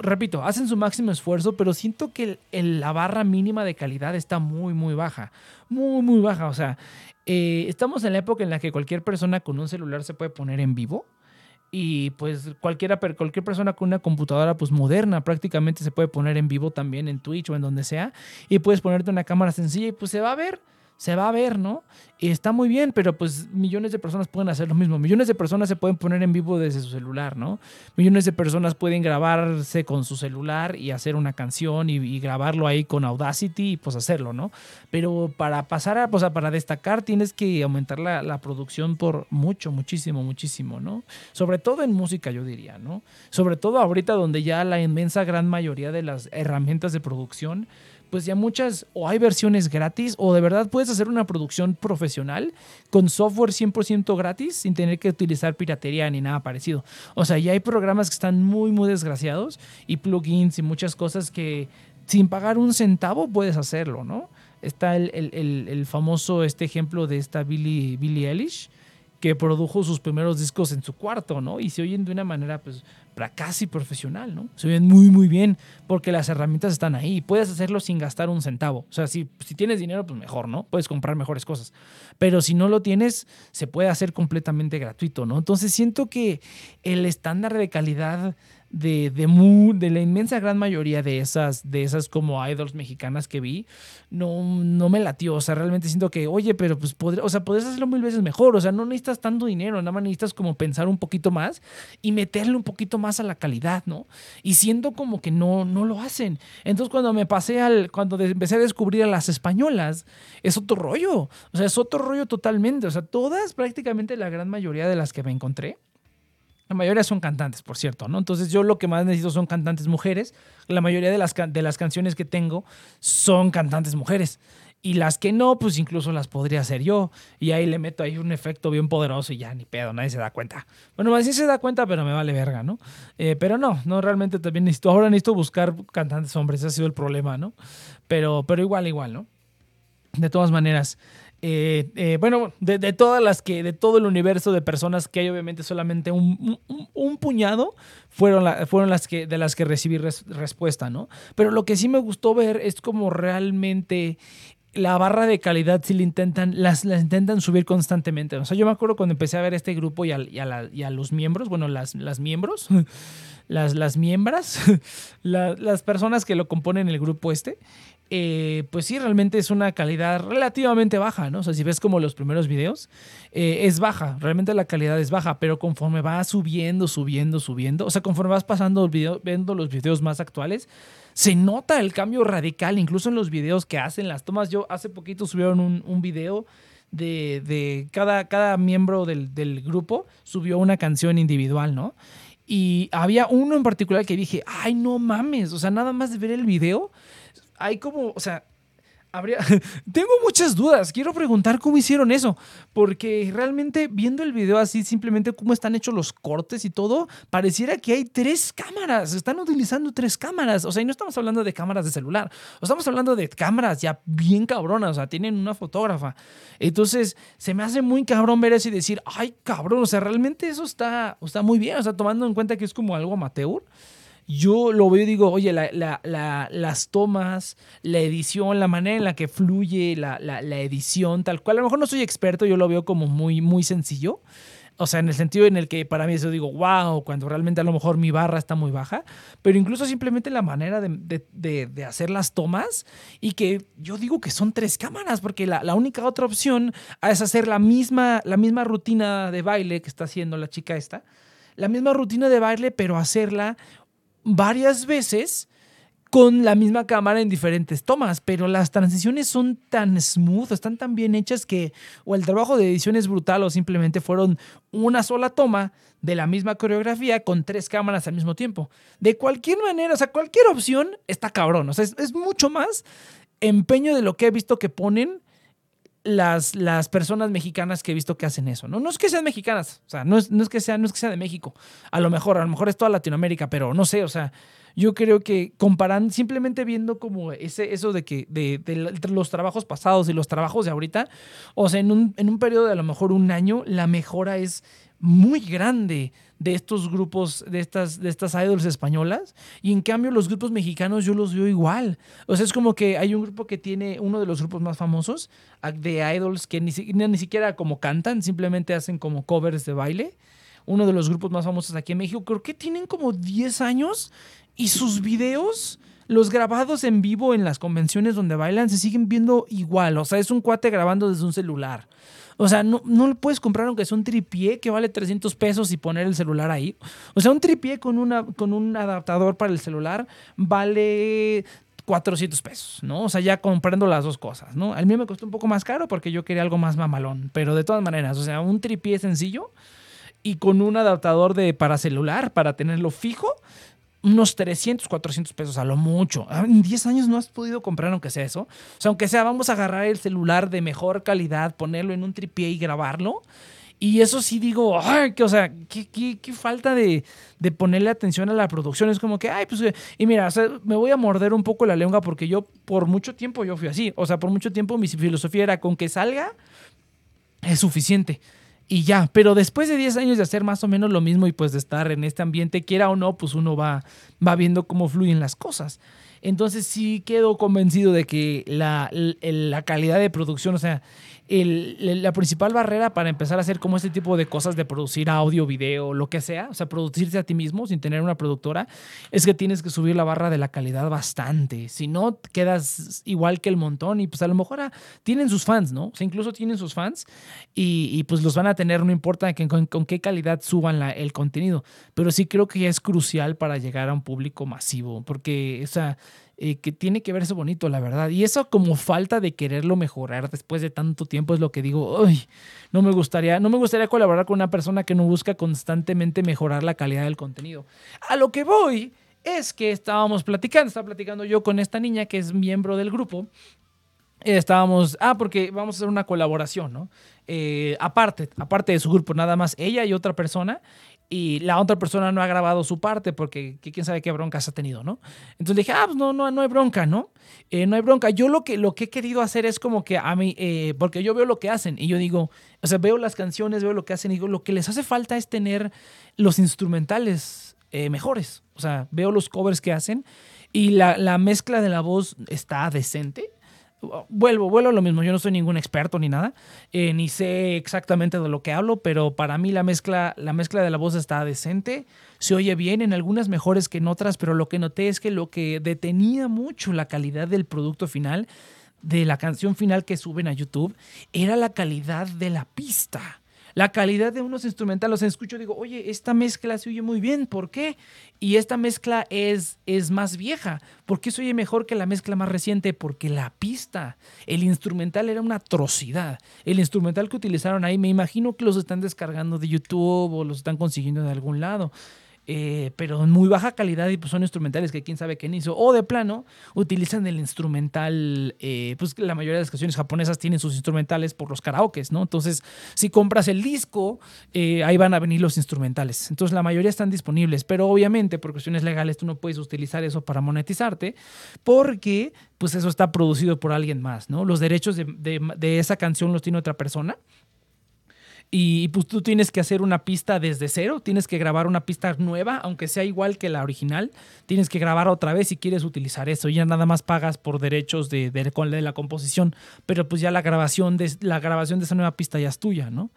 repito, hacen su máximo esfuerzo, pero siento que la barra mínima de calidad está muy, muy baja. Muy, muy baja. O sea, eh, estamos en la época en la que cualquier persona con un celular se puede poner en vivo y pues cualquiera, cualquier persona con una computadora pues moderna prácticamente se puede poner en vivo también en Twitch o en donde sea y puedes ponerte una cámara sencilla y pues se va a ver se va a ver, ¿no? Y está muy bien, pero pues millones de personas pueden hacer lo mismo. Millones de personas se pueden poner en vivo desde su celular, ¿no? Millones de personas pueden grabarse con su celular y hacer una canción y, grabarlo ahí con Audacity y pues hacerlo, ¿no? Pero para pasar a, pues, para destacar tienes que aumentar la, la producción por mucho, muchísimo, muchísimo, ¿no? Sobre todo en música, yo diría, ¿no? Sobre todo ahorita donde ya la inmensa gran mayoría de las herramientas de producción pues ya muchas, o hay versiones gratis, o de verdad puedes hacer una producción profesional con software 100% gratis sin tener que utilizar piratería ni nada parecido. O sea, ya hay programas que están muy, muy desgraciados y plugins y muchas cosas que sin pagar un centavo puedes hacerlo, ¿no? Está el, el, famoso este ejemplo de esta Billie, Billie Eilish, que produjo sus primeros discos en su cuarto, ¿no? Y se oyen de una manera, pues, casi profesional, ¿no? Se oyen muy, muy bien porque las herramientas están ahí. Puedes hacerlo sin gastar un centavo. O sea, si, si tienes dinero, pues mejor, ¿no? Puedes comprar mejores cosas. Pero si no lo tienes, se puede hacer completamente gratuito, ¿no? Entonces siento que el estándar de calidad de, de, de, la inmensa gran mayoría de esas, de esas como idols mexicanas que vi, no, no me latió. O sea, realmente siento que, oye, pero pues podría, o sea, podrías hacerlo mil veces mejor. O sea, no necesitas tanto dinero, nada más necesitas como pensar un poquito más y meterle un poquito más a la calidad, ¿no? Y siento como que no, no lo hacen. Entonces, cuando me pasé al, cuando empecé a descubrir a las españolas, es otro rollo. O sea, es otro rollo totalmente. O sea, todas, prácticamente la gran mayoría de las que me encontré, la mayoría son cantantes, por cierto, ¿no? Entonces yo lo que más necesito son cantantes mujeres. La mayoría de las, de las canciones que tengo son cantantes mujeres. Y las que no, pues incluso las podría hacer yo. Y ahí le meto ahí un efecto bien poderoso y ya ni pedo, nadie se da cuenta. Bueno, más sí se da cuenta, pero me vale verga, ¿no? Eh, pero no, no, realmente también necesito, ahora necesito buscar cantantes hombres, ese ha sido el problema, ¿no? Pero, pero igual, igual, ¿no? de todas maneras, eh, eh, bueno, de, todas las que, de todo el universo de personas que hay, obviamente solamente un, puñado fueron, fueron las que, de las que recibí respuesta, ¿no? Pero lo que sí me gustó ver es como realmente la barra de calidad si le intentan, las, las intentan subir constantemente. O sea, yo me acuerdo cuando empecé a ver este grupo y a, los miembros, bueno, las, las miembros, las, las miembras, las personas que lo componen el grupo este, eh, pues sí, realmente es una calidad relativamente baja, ¿no? O sea, si ves como los primeros videos, eh, es baja, realmente la calidad es baja, pero conforme va subiendo, subiendo, subiendo, o sea, conforme vas pasando el video, viendo los videos más actuales, se nota el cambio radical, incluso en los videos que hacen las tomas. Yo hace poquito subieron un, un video de, de, cada, cada miembro del, del grupo, subió una canción individual, ¿no? Y había uno en particular que dije, ay, no mames, o sea, nada más de ver el video hay como, o sea, habría, tengo muchas dudas. Quiero preguntar cómo hicieron eso, porque realmente viendo el video así, simplemente cómo están hechos los cortes y todo, pareciera que hay tres cámaras. Están utilizando tres cámaras. O sea, y no estamos hablando de cámaras de celular, estamos hablando de cámaras ya bien cabronas. O sea, tienen una fotógrafa. Entonces, se me hace muy cabrón ver eso y decir, ay, cabrón, o sea, realmente eso está, está muy bien. O sea, tomando en cuenta que es como algo amateur yo lo veo y digo, oye, las tomas, la edición, la manera en la que fluye la, edición, tal cual, a lo mejor no soy experto, yo lo veo como muy, muy sencillo. O sea, en el sentido en el que para mí eso digo, wow, cuando realmente a lo mejor mi barra está muy baja, pero incluso simplemente la manera de, hacer las tomas y que yo digo que son tres cámaras, porque la, la, única otra opción es hacer la misma, la misma rutina de baile que está haciendo la chica esta, la misma rutina de baile, pero hacerla varias veces con la misma cámara en diferentes tomas, pero las transiciones son tan smooth, están tan bien hechas que o el trabajo de edición es brutal o simplemente fueron una sola toma de la misma coreografía con tres cámaras al mismo tiempo. De cualquier manera, o sea, cualquier opción está cabrón, o sea, es, mucho más empeño de lo que he visto que ponen las, las, personas mexicanas que he visto que hacen eso, ¿no? No es que sean mexicanas, o sea, no es, no es, que sea, no es que sea de México, a lo mejor, a lo mejor es toda Latinoamérica, pero no sé, o sea, yo creo que comparando, simplemente viendo como ese, eso de que, de, los trabajos pasados y los trabajos de ahorita, o sea, en un, en un periodo de a lo mejor un año, la mejora es muy grande de estos grupos, de estas, de estas idols españolas, y en cambio los grupos mexicanos yo los veo igual. O sea, es como que hay un grupo que tiene uno de los grupos más famosos de idols que ni, ni siquiera como cantan, simplemente hacen como covers de baile. Uno de los grupos más famosos aquí en México, creo que tienen como 10 años y sus videos los grabados en vivo en las convenciones donde bailan se siguen viendo igual. O sea, es un cuate grabando desde un celular. O sea, no, no le puedes comprar aunque sea un tripié que vale 300 pesos y poner el celular ahí. O sea, un tripié con, una, con un adaptador para el celular vale 400 pesos, ¿no? O sea, ya comprando las dos cosas, ¿no? Al mí me costó un poco más caro porque yo quería algo más mamalón, pero de todas maneras, o sea, un tripié sencillo y con un adaptador de para celular para tenerlo fijo unos 300, 400 pesos a lo mucho. Ah, en 10 años no has podido comprar aunque sea eso. O sea, aunque sea, vamos a agarrar el celular de mejor calidad, ponerlo en un tripié y grabarlo. Y eso sí digo, ay, que, o sea, qué, qué, falta de, de, ponerle atención a la producción. Es como que, ay, pues, y mira, me voy a morder un poco la lengua porque yo por mucho tiempo yo fui así. O sea, por mucho tiempo mi filosofía era con que salga es suficiente y ya. Pero después de 10 años de hacer más o menos lo mismo y pues de estar en este ambiente, quiera o no, pues uno va, va viendo cómo fluyen las cosas. Entonces sí quedo convencido de que la, la calidad de producción, o sea, la principal barrera para empezar a hacer como este tipo de cosas de producir audio, video, lo que sea, o sea, producirse a ti mismo sin tener una productora, es que tienes que subir la barra de la calidad bastante. Si no, quedas igual que el montón y pues a lo mejor ah, tienen sus fans, ¿no? O sea, incluso tienen sus fans y, pues los van a tener, no importa con, qué calidad suban el contenido, pero sí creo que ya es crucial para llegar a un público masivo, porque, o sea, eh, que tiene que verse bonito, la verdad. Y eso como falta de quererlo mejorar después de tanto tiempo es lo que digo, Ay, no me gustaría, no me gustaría colaborar con una persona que no busca constantemente mejorar la calidad del contenido. A lo que voy es que estábamos platicando, estaba platicando yo con esta niña que es miembro del grupo. Estábamos, ah, porque vamos a hacer una colaboración, ¿no? Eh, aparte, aparte de su grupo, nada más ella y otra persona y la otra persona no ha grabado su parte porque quién sabe qué broncas ha tenido, ¿no? Entonces dije, ah, pues no, no, no hay bronca, ¿no? eh, no hay bronca. Yo lo que, lo que he querido hacer es como que a mí, eh, porque yo veo lo que hacen y yo digo, o sea, veo las canciones, veo lo que hacen y digo, lo que les hace falta es tener los instrumentales eh, mejores. O sea, veo los covers que hacen y la, la mezcla de la voz está decente vuelvo, vuelvo a lo mismo. Yo no soy ningún experto ni nada, eh, ni sé exactamente de lo que hablo, pero para mí la mezcla, la mezcla de la voz está decente, se oye bien, en algunas mejores que en otras, pero lo que noté es que lo que detenía mucho la calidad del producto final, de la canción final que suben a YouTube, era la calidad de la pista la calidad de unos instrumentales. Los escucho y digo, oye, esta mezcla se oye muy bien, ¿por qué? Y esta mezcla es, es más vieja. ¿Por qué se oye mejor que la mezcla más reciente? Porque la pista, el instrumental era una atrocidad. El instrumental que utilizaron ahí, me imagino que los están descargando de YouTube o los están consiguiendo de algún lado. Eh, pero en muy baja calidad y pues son instrumentales que quién sabe quién hizo. O de plano, utilizan el instrumental, eh, pues la mayoría de las canciones japonesas tienen sus instrumentales por los karaokes, ¿no? Entonces, si compras el disco, eh, ahí van a venir los instrumentales. Entonces, la mayoría están disponibles, pero obviamente por cuestiones legales tú no puedes utilizar eso para monetizarte porque pues eso está producido por alguien más, ¿no? Los derechos de, de esa canción los tiene otra persona y pues tú tienes que hacer una pista desde cero, tienes que grabar una pista nueva, aunque sea igual que la original, tienes que grabar otra vez si quieres utilizar eso. Ya nada más pagas por derechos de, de, la composición, pero pues ya la grabación, de, la grabación de esa nueva pista ya es tuya, ¿no?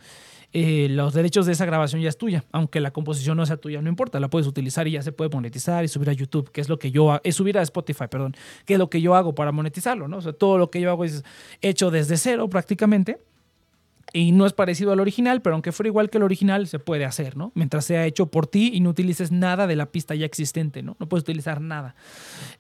Eh, los derechos de esa grabación ya es tuya, aunque la composición no sea tuya, no importa, la puedes utilizar y ya se puede monetizar y subir a YouTube, que es lo que yo es subir a Spotify, perdón, que es lo que yo hago para monetizarlo, ¿no? O sea, todo lo que yo hago es hecho desde cero prácticamente y no es parecido al original, pero aunque fuera igual que el original, se puede hacer, ¿no? Mientras sea hecho por ti y no utilices nada de la pista ya existente, ¿no? No puedes utilizar nada.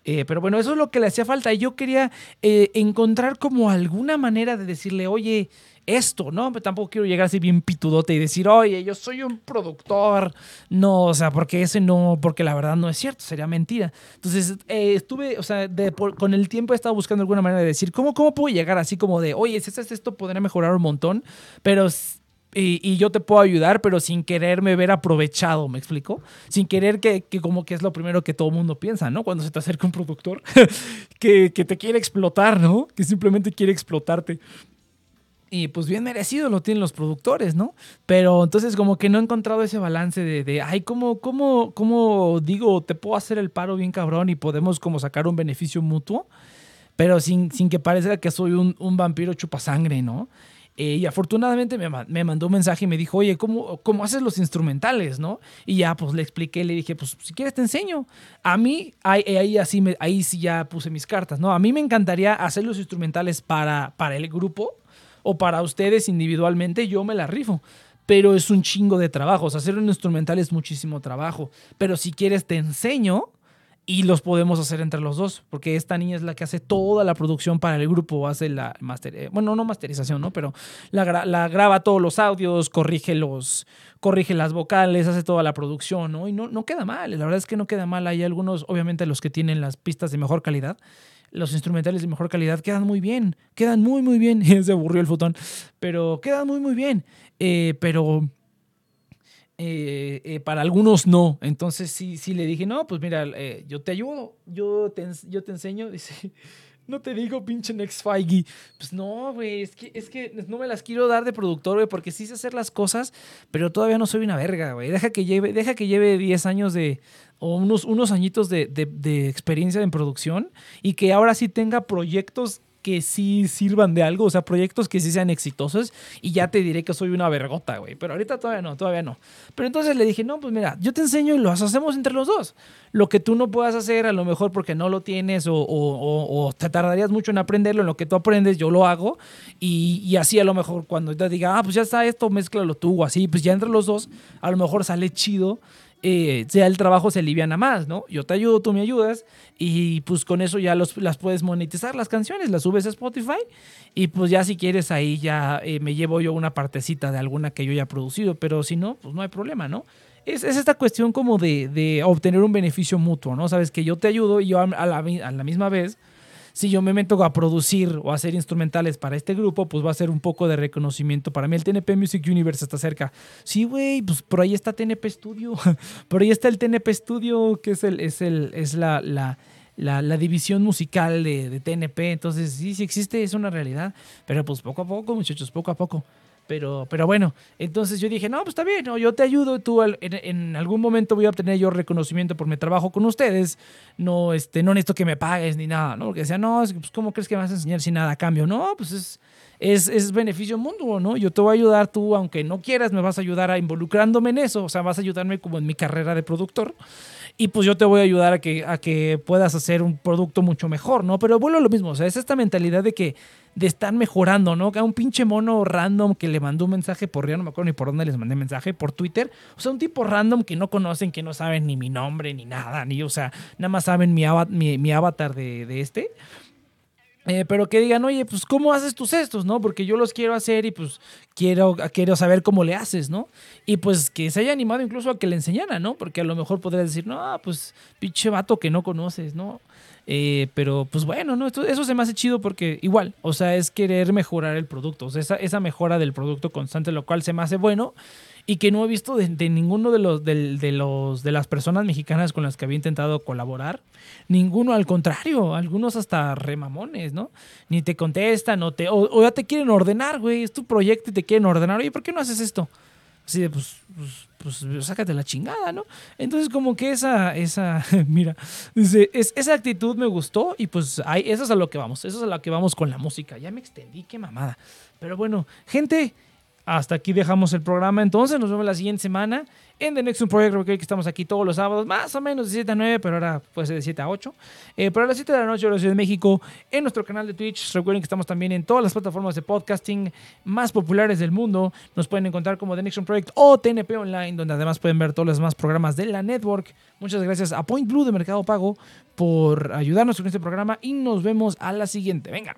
Eh, pero bueno, eso es lo que le hacía falta. Y yo quería eh, encontrar como alguna manera de decirle, oye, esto, ¿no? Pero tampoco quiero llegar así bien pitudote y decir, oye, yo soy un productor. No, o sea, porque ese no, porque la verdad no es cierto, sería mentira. Entonces, eh, estuve, o sea, con el tiempo he estado buscando alguna manera de decir, ¿cómo, cómo puedo llegar así como de, oye, si haces esto, podría mejorar un montón, pero y, yo te puedo ayudar, pero sin quererme ver aprovechado, ¿me explico? Sin querer que, que como que es lo primero que todo mundo piensa, ¿no? Cuando se te acerca un productor que, que, te quiere explotar, ¿no? Que simplemente quiere explotarte. Y pues bien merecido lo tienen los productores, ¿no? Pero entonces como que no he encontrado ese balance de, de ay, ¿cómo, cómo, ¿cómo digo, te puedo hacer el paro bien cabrón y podemos como sacar un beneficio mutuo? Pero sin, sin que parezca que soy un, un vampiro chupasangre, ¿no? Eh, y afortunadamente me, me, mandó un mensaje y me dijo, oye, ¿cómo, ¿cómo haces los instrumentales, no? Y ya pues le expliqué, le dije, pues si quieres te enseño. A mí, ahí, ahí, así me, ahí sí ya puse mis cartas, ¿no? A mí me encantaría hacer los instrumentales para, para el grupo, o para ustedes individualmente, yo me la rifo. Pero es un chingo de trabajo. Hacer un instrumental es muchísimo trabajo. Pero si quieres, te enseño y los podemos hacer entre los dos, porque esta niña es la que hace toda la producción para el grupo, hace la master, eh, bueno, no masterización, ¿no? Pero la, la, graba todos los audios, corrige los, corrige las vocales, hace toda la producción, ¿no? Y no, no queda mal, la verdad es que no queda mal. Hay algunos, obviamente, los que tienen las pistas de mejor calidad, los instrumentales de mejor calidad quedan muy bien, quedan muy, muy bien. Se aburrió el fotón, pero quedan muy, muy bien. Eh, pero eh, eh, para algunos no. Entonces sí le dije, no, pues mira, yo te ayudo, yo te, yo te enseño. Dice, no te digo pinche Next Feige. Pues no, güey, es que, es que no me las quiero dar de productor, güey, porque sí sé hacer las cosas, pero todavía no soy una verga, güey. Deja que lleve, deja que lleve 10 años de, o unos, unos añitos de, de, de experiencia en producción y que ahora sí tenga proyectos que sí sirvan de algo, o sea, proyectos que sí sean exitosos y ya te diré que soy una vergota, güey. Pero ahorita todavía no, todavía no. Pero entonces le dije, no, pues mira, yo te enseño y lo hacemos entre los dos. Lo que tú no puedas hacer, a lo mejor porque no lo tienes o, te tardarías mucho en aprenderlo, en lo que tú aprendes, yo lo hago. Y, y así a lo mejor cuando te diga, ah, pues ya está esto, mézclalo tú o así, pues ya entre los dos, a lo mejor sale chido eh, el trabajo se aliviana más, ¿no? Yo te ayudo, tú me ayudas y pues con eso ya los, las puedes monetizar las canciones, las subes a Spotify y pues ya si quieres ahí ya eh, me llevo yo una partecita de alguna que yo ya he producido, pero si no, pues no hay problema, ¿no? Es, es esta cuestión como de, de, obtener un beneficio mutuo, ¿no? Sabes que yo te ayudo y yo a la misma vez si yo me meto a producir o a hacer instrumentales para este grupo, pues va a ser un poco de reconocimiento. Para mí el TNP Music Universe está cerca. Sí, güey, pues por ahí está TNP Studio. por ahí está el TNP Studio, que es el, es el, es la, la la, división musical de, de, TNP. Entonces, sí, sí existe, es una realidad. Pero pues poco a poco, muchachos, poco a poco. Pero, pero bueno, entonces yo dije, no, pues está bien, ¿no? yo te ayudo, tú en, algún momento voy a obtener yo reconocimiento por mi trabajo con ustedes, no, este, no necesito que me pagues ni nada, ¿no? Porque decía, no, pues ¿cómo crees que me vas a enseñar sin nada a cambio? No, pues es, es, es beneficio mundo, ¿no? Yo te voy a ayudar, tú, aunque no quieras, me vas a ayudar a involucrándome en eso, o sea, vas a ayudarme como en mi carrera de productor. Y pues yo te voy a ayudar a que, a que puedas hacer un producto mucho mejor, ¿no? Pero vuelvo a lo mismo, o sea, es esta mentalidad de que de estar mejorando, ¿no? Que a un pinche mono random que le mandó un mensaje por, ya no me acuerdo ni por dónde les mandé mensaje, por Twitter. O sea, un tipo random que no conocen, que no saben ni mi nombre ni nada, ni, o sea, nada más saben mi, mi, avatar de, de este. Eh, pero que digan, oye, pues ¿cómo haces tus cestos, no? Porque yo los quiero hacer y pues quiero, quiero saber cómo le haces, ¿no? Y pues que se haya animado incluso a que le enseñara, ¿no? Porque a lo mejor podría decir, no, pues pinche vato que no conoces, ¿no? Eh, pero pues bueno, ¿no? eso se me hace chido porque igual, o sea, es querer mejorar el producto, o sea, esa mejora del producto constante, lo cual se me hace bueno y que no he visto de, ninguno de los, de, los de las personas mexicanas con las que había intentado colaborar. Ninguno, al contrario, algunos hasta remamones, ¿no? Ni te contestan o, te, o, ya te quieren ordenar, güey, es tu proyecto y te quieren ordenar, oye, ¿por qué no haces esto? Así de, pues, pues pues sácate la chingada, ¿no? Entonces como que esa, esa, mira, dice, es, esa actitud me gustó y pues hay, eso es a lo que vamos, eso es a lo que vamos con la música. Ya me extendí, qué mamada. Pero bueno, gente, hasta aquí dejamos el programa entonces, nos vemos la siguiente semana en The Next Project, porque estamos aquí todos los sábados, más o menos de 7 a 9, pero ahora puede ser de 7 a 8. Eh, pero las 7 de la noche la Ciudad de México, en nuestro canal de Twitch. Recuerden que estamos también en todas las plataformas de podcasting más populares del mundo. Nos pueden encontrar como The Next Project o TNP Online, donde además pueden ver todos los demás programas de la network. Muchas gracias a Point Blue de Mercado Pago por ayudarnos con este programa y nos vemos a la siguiente. Venga.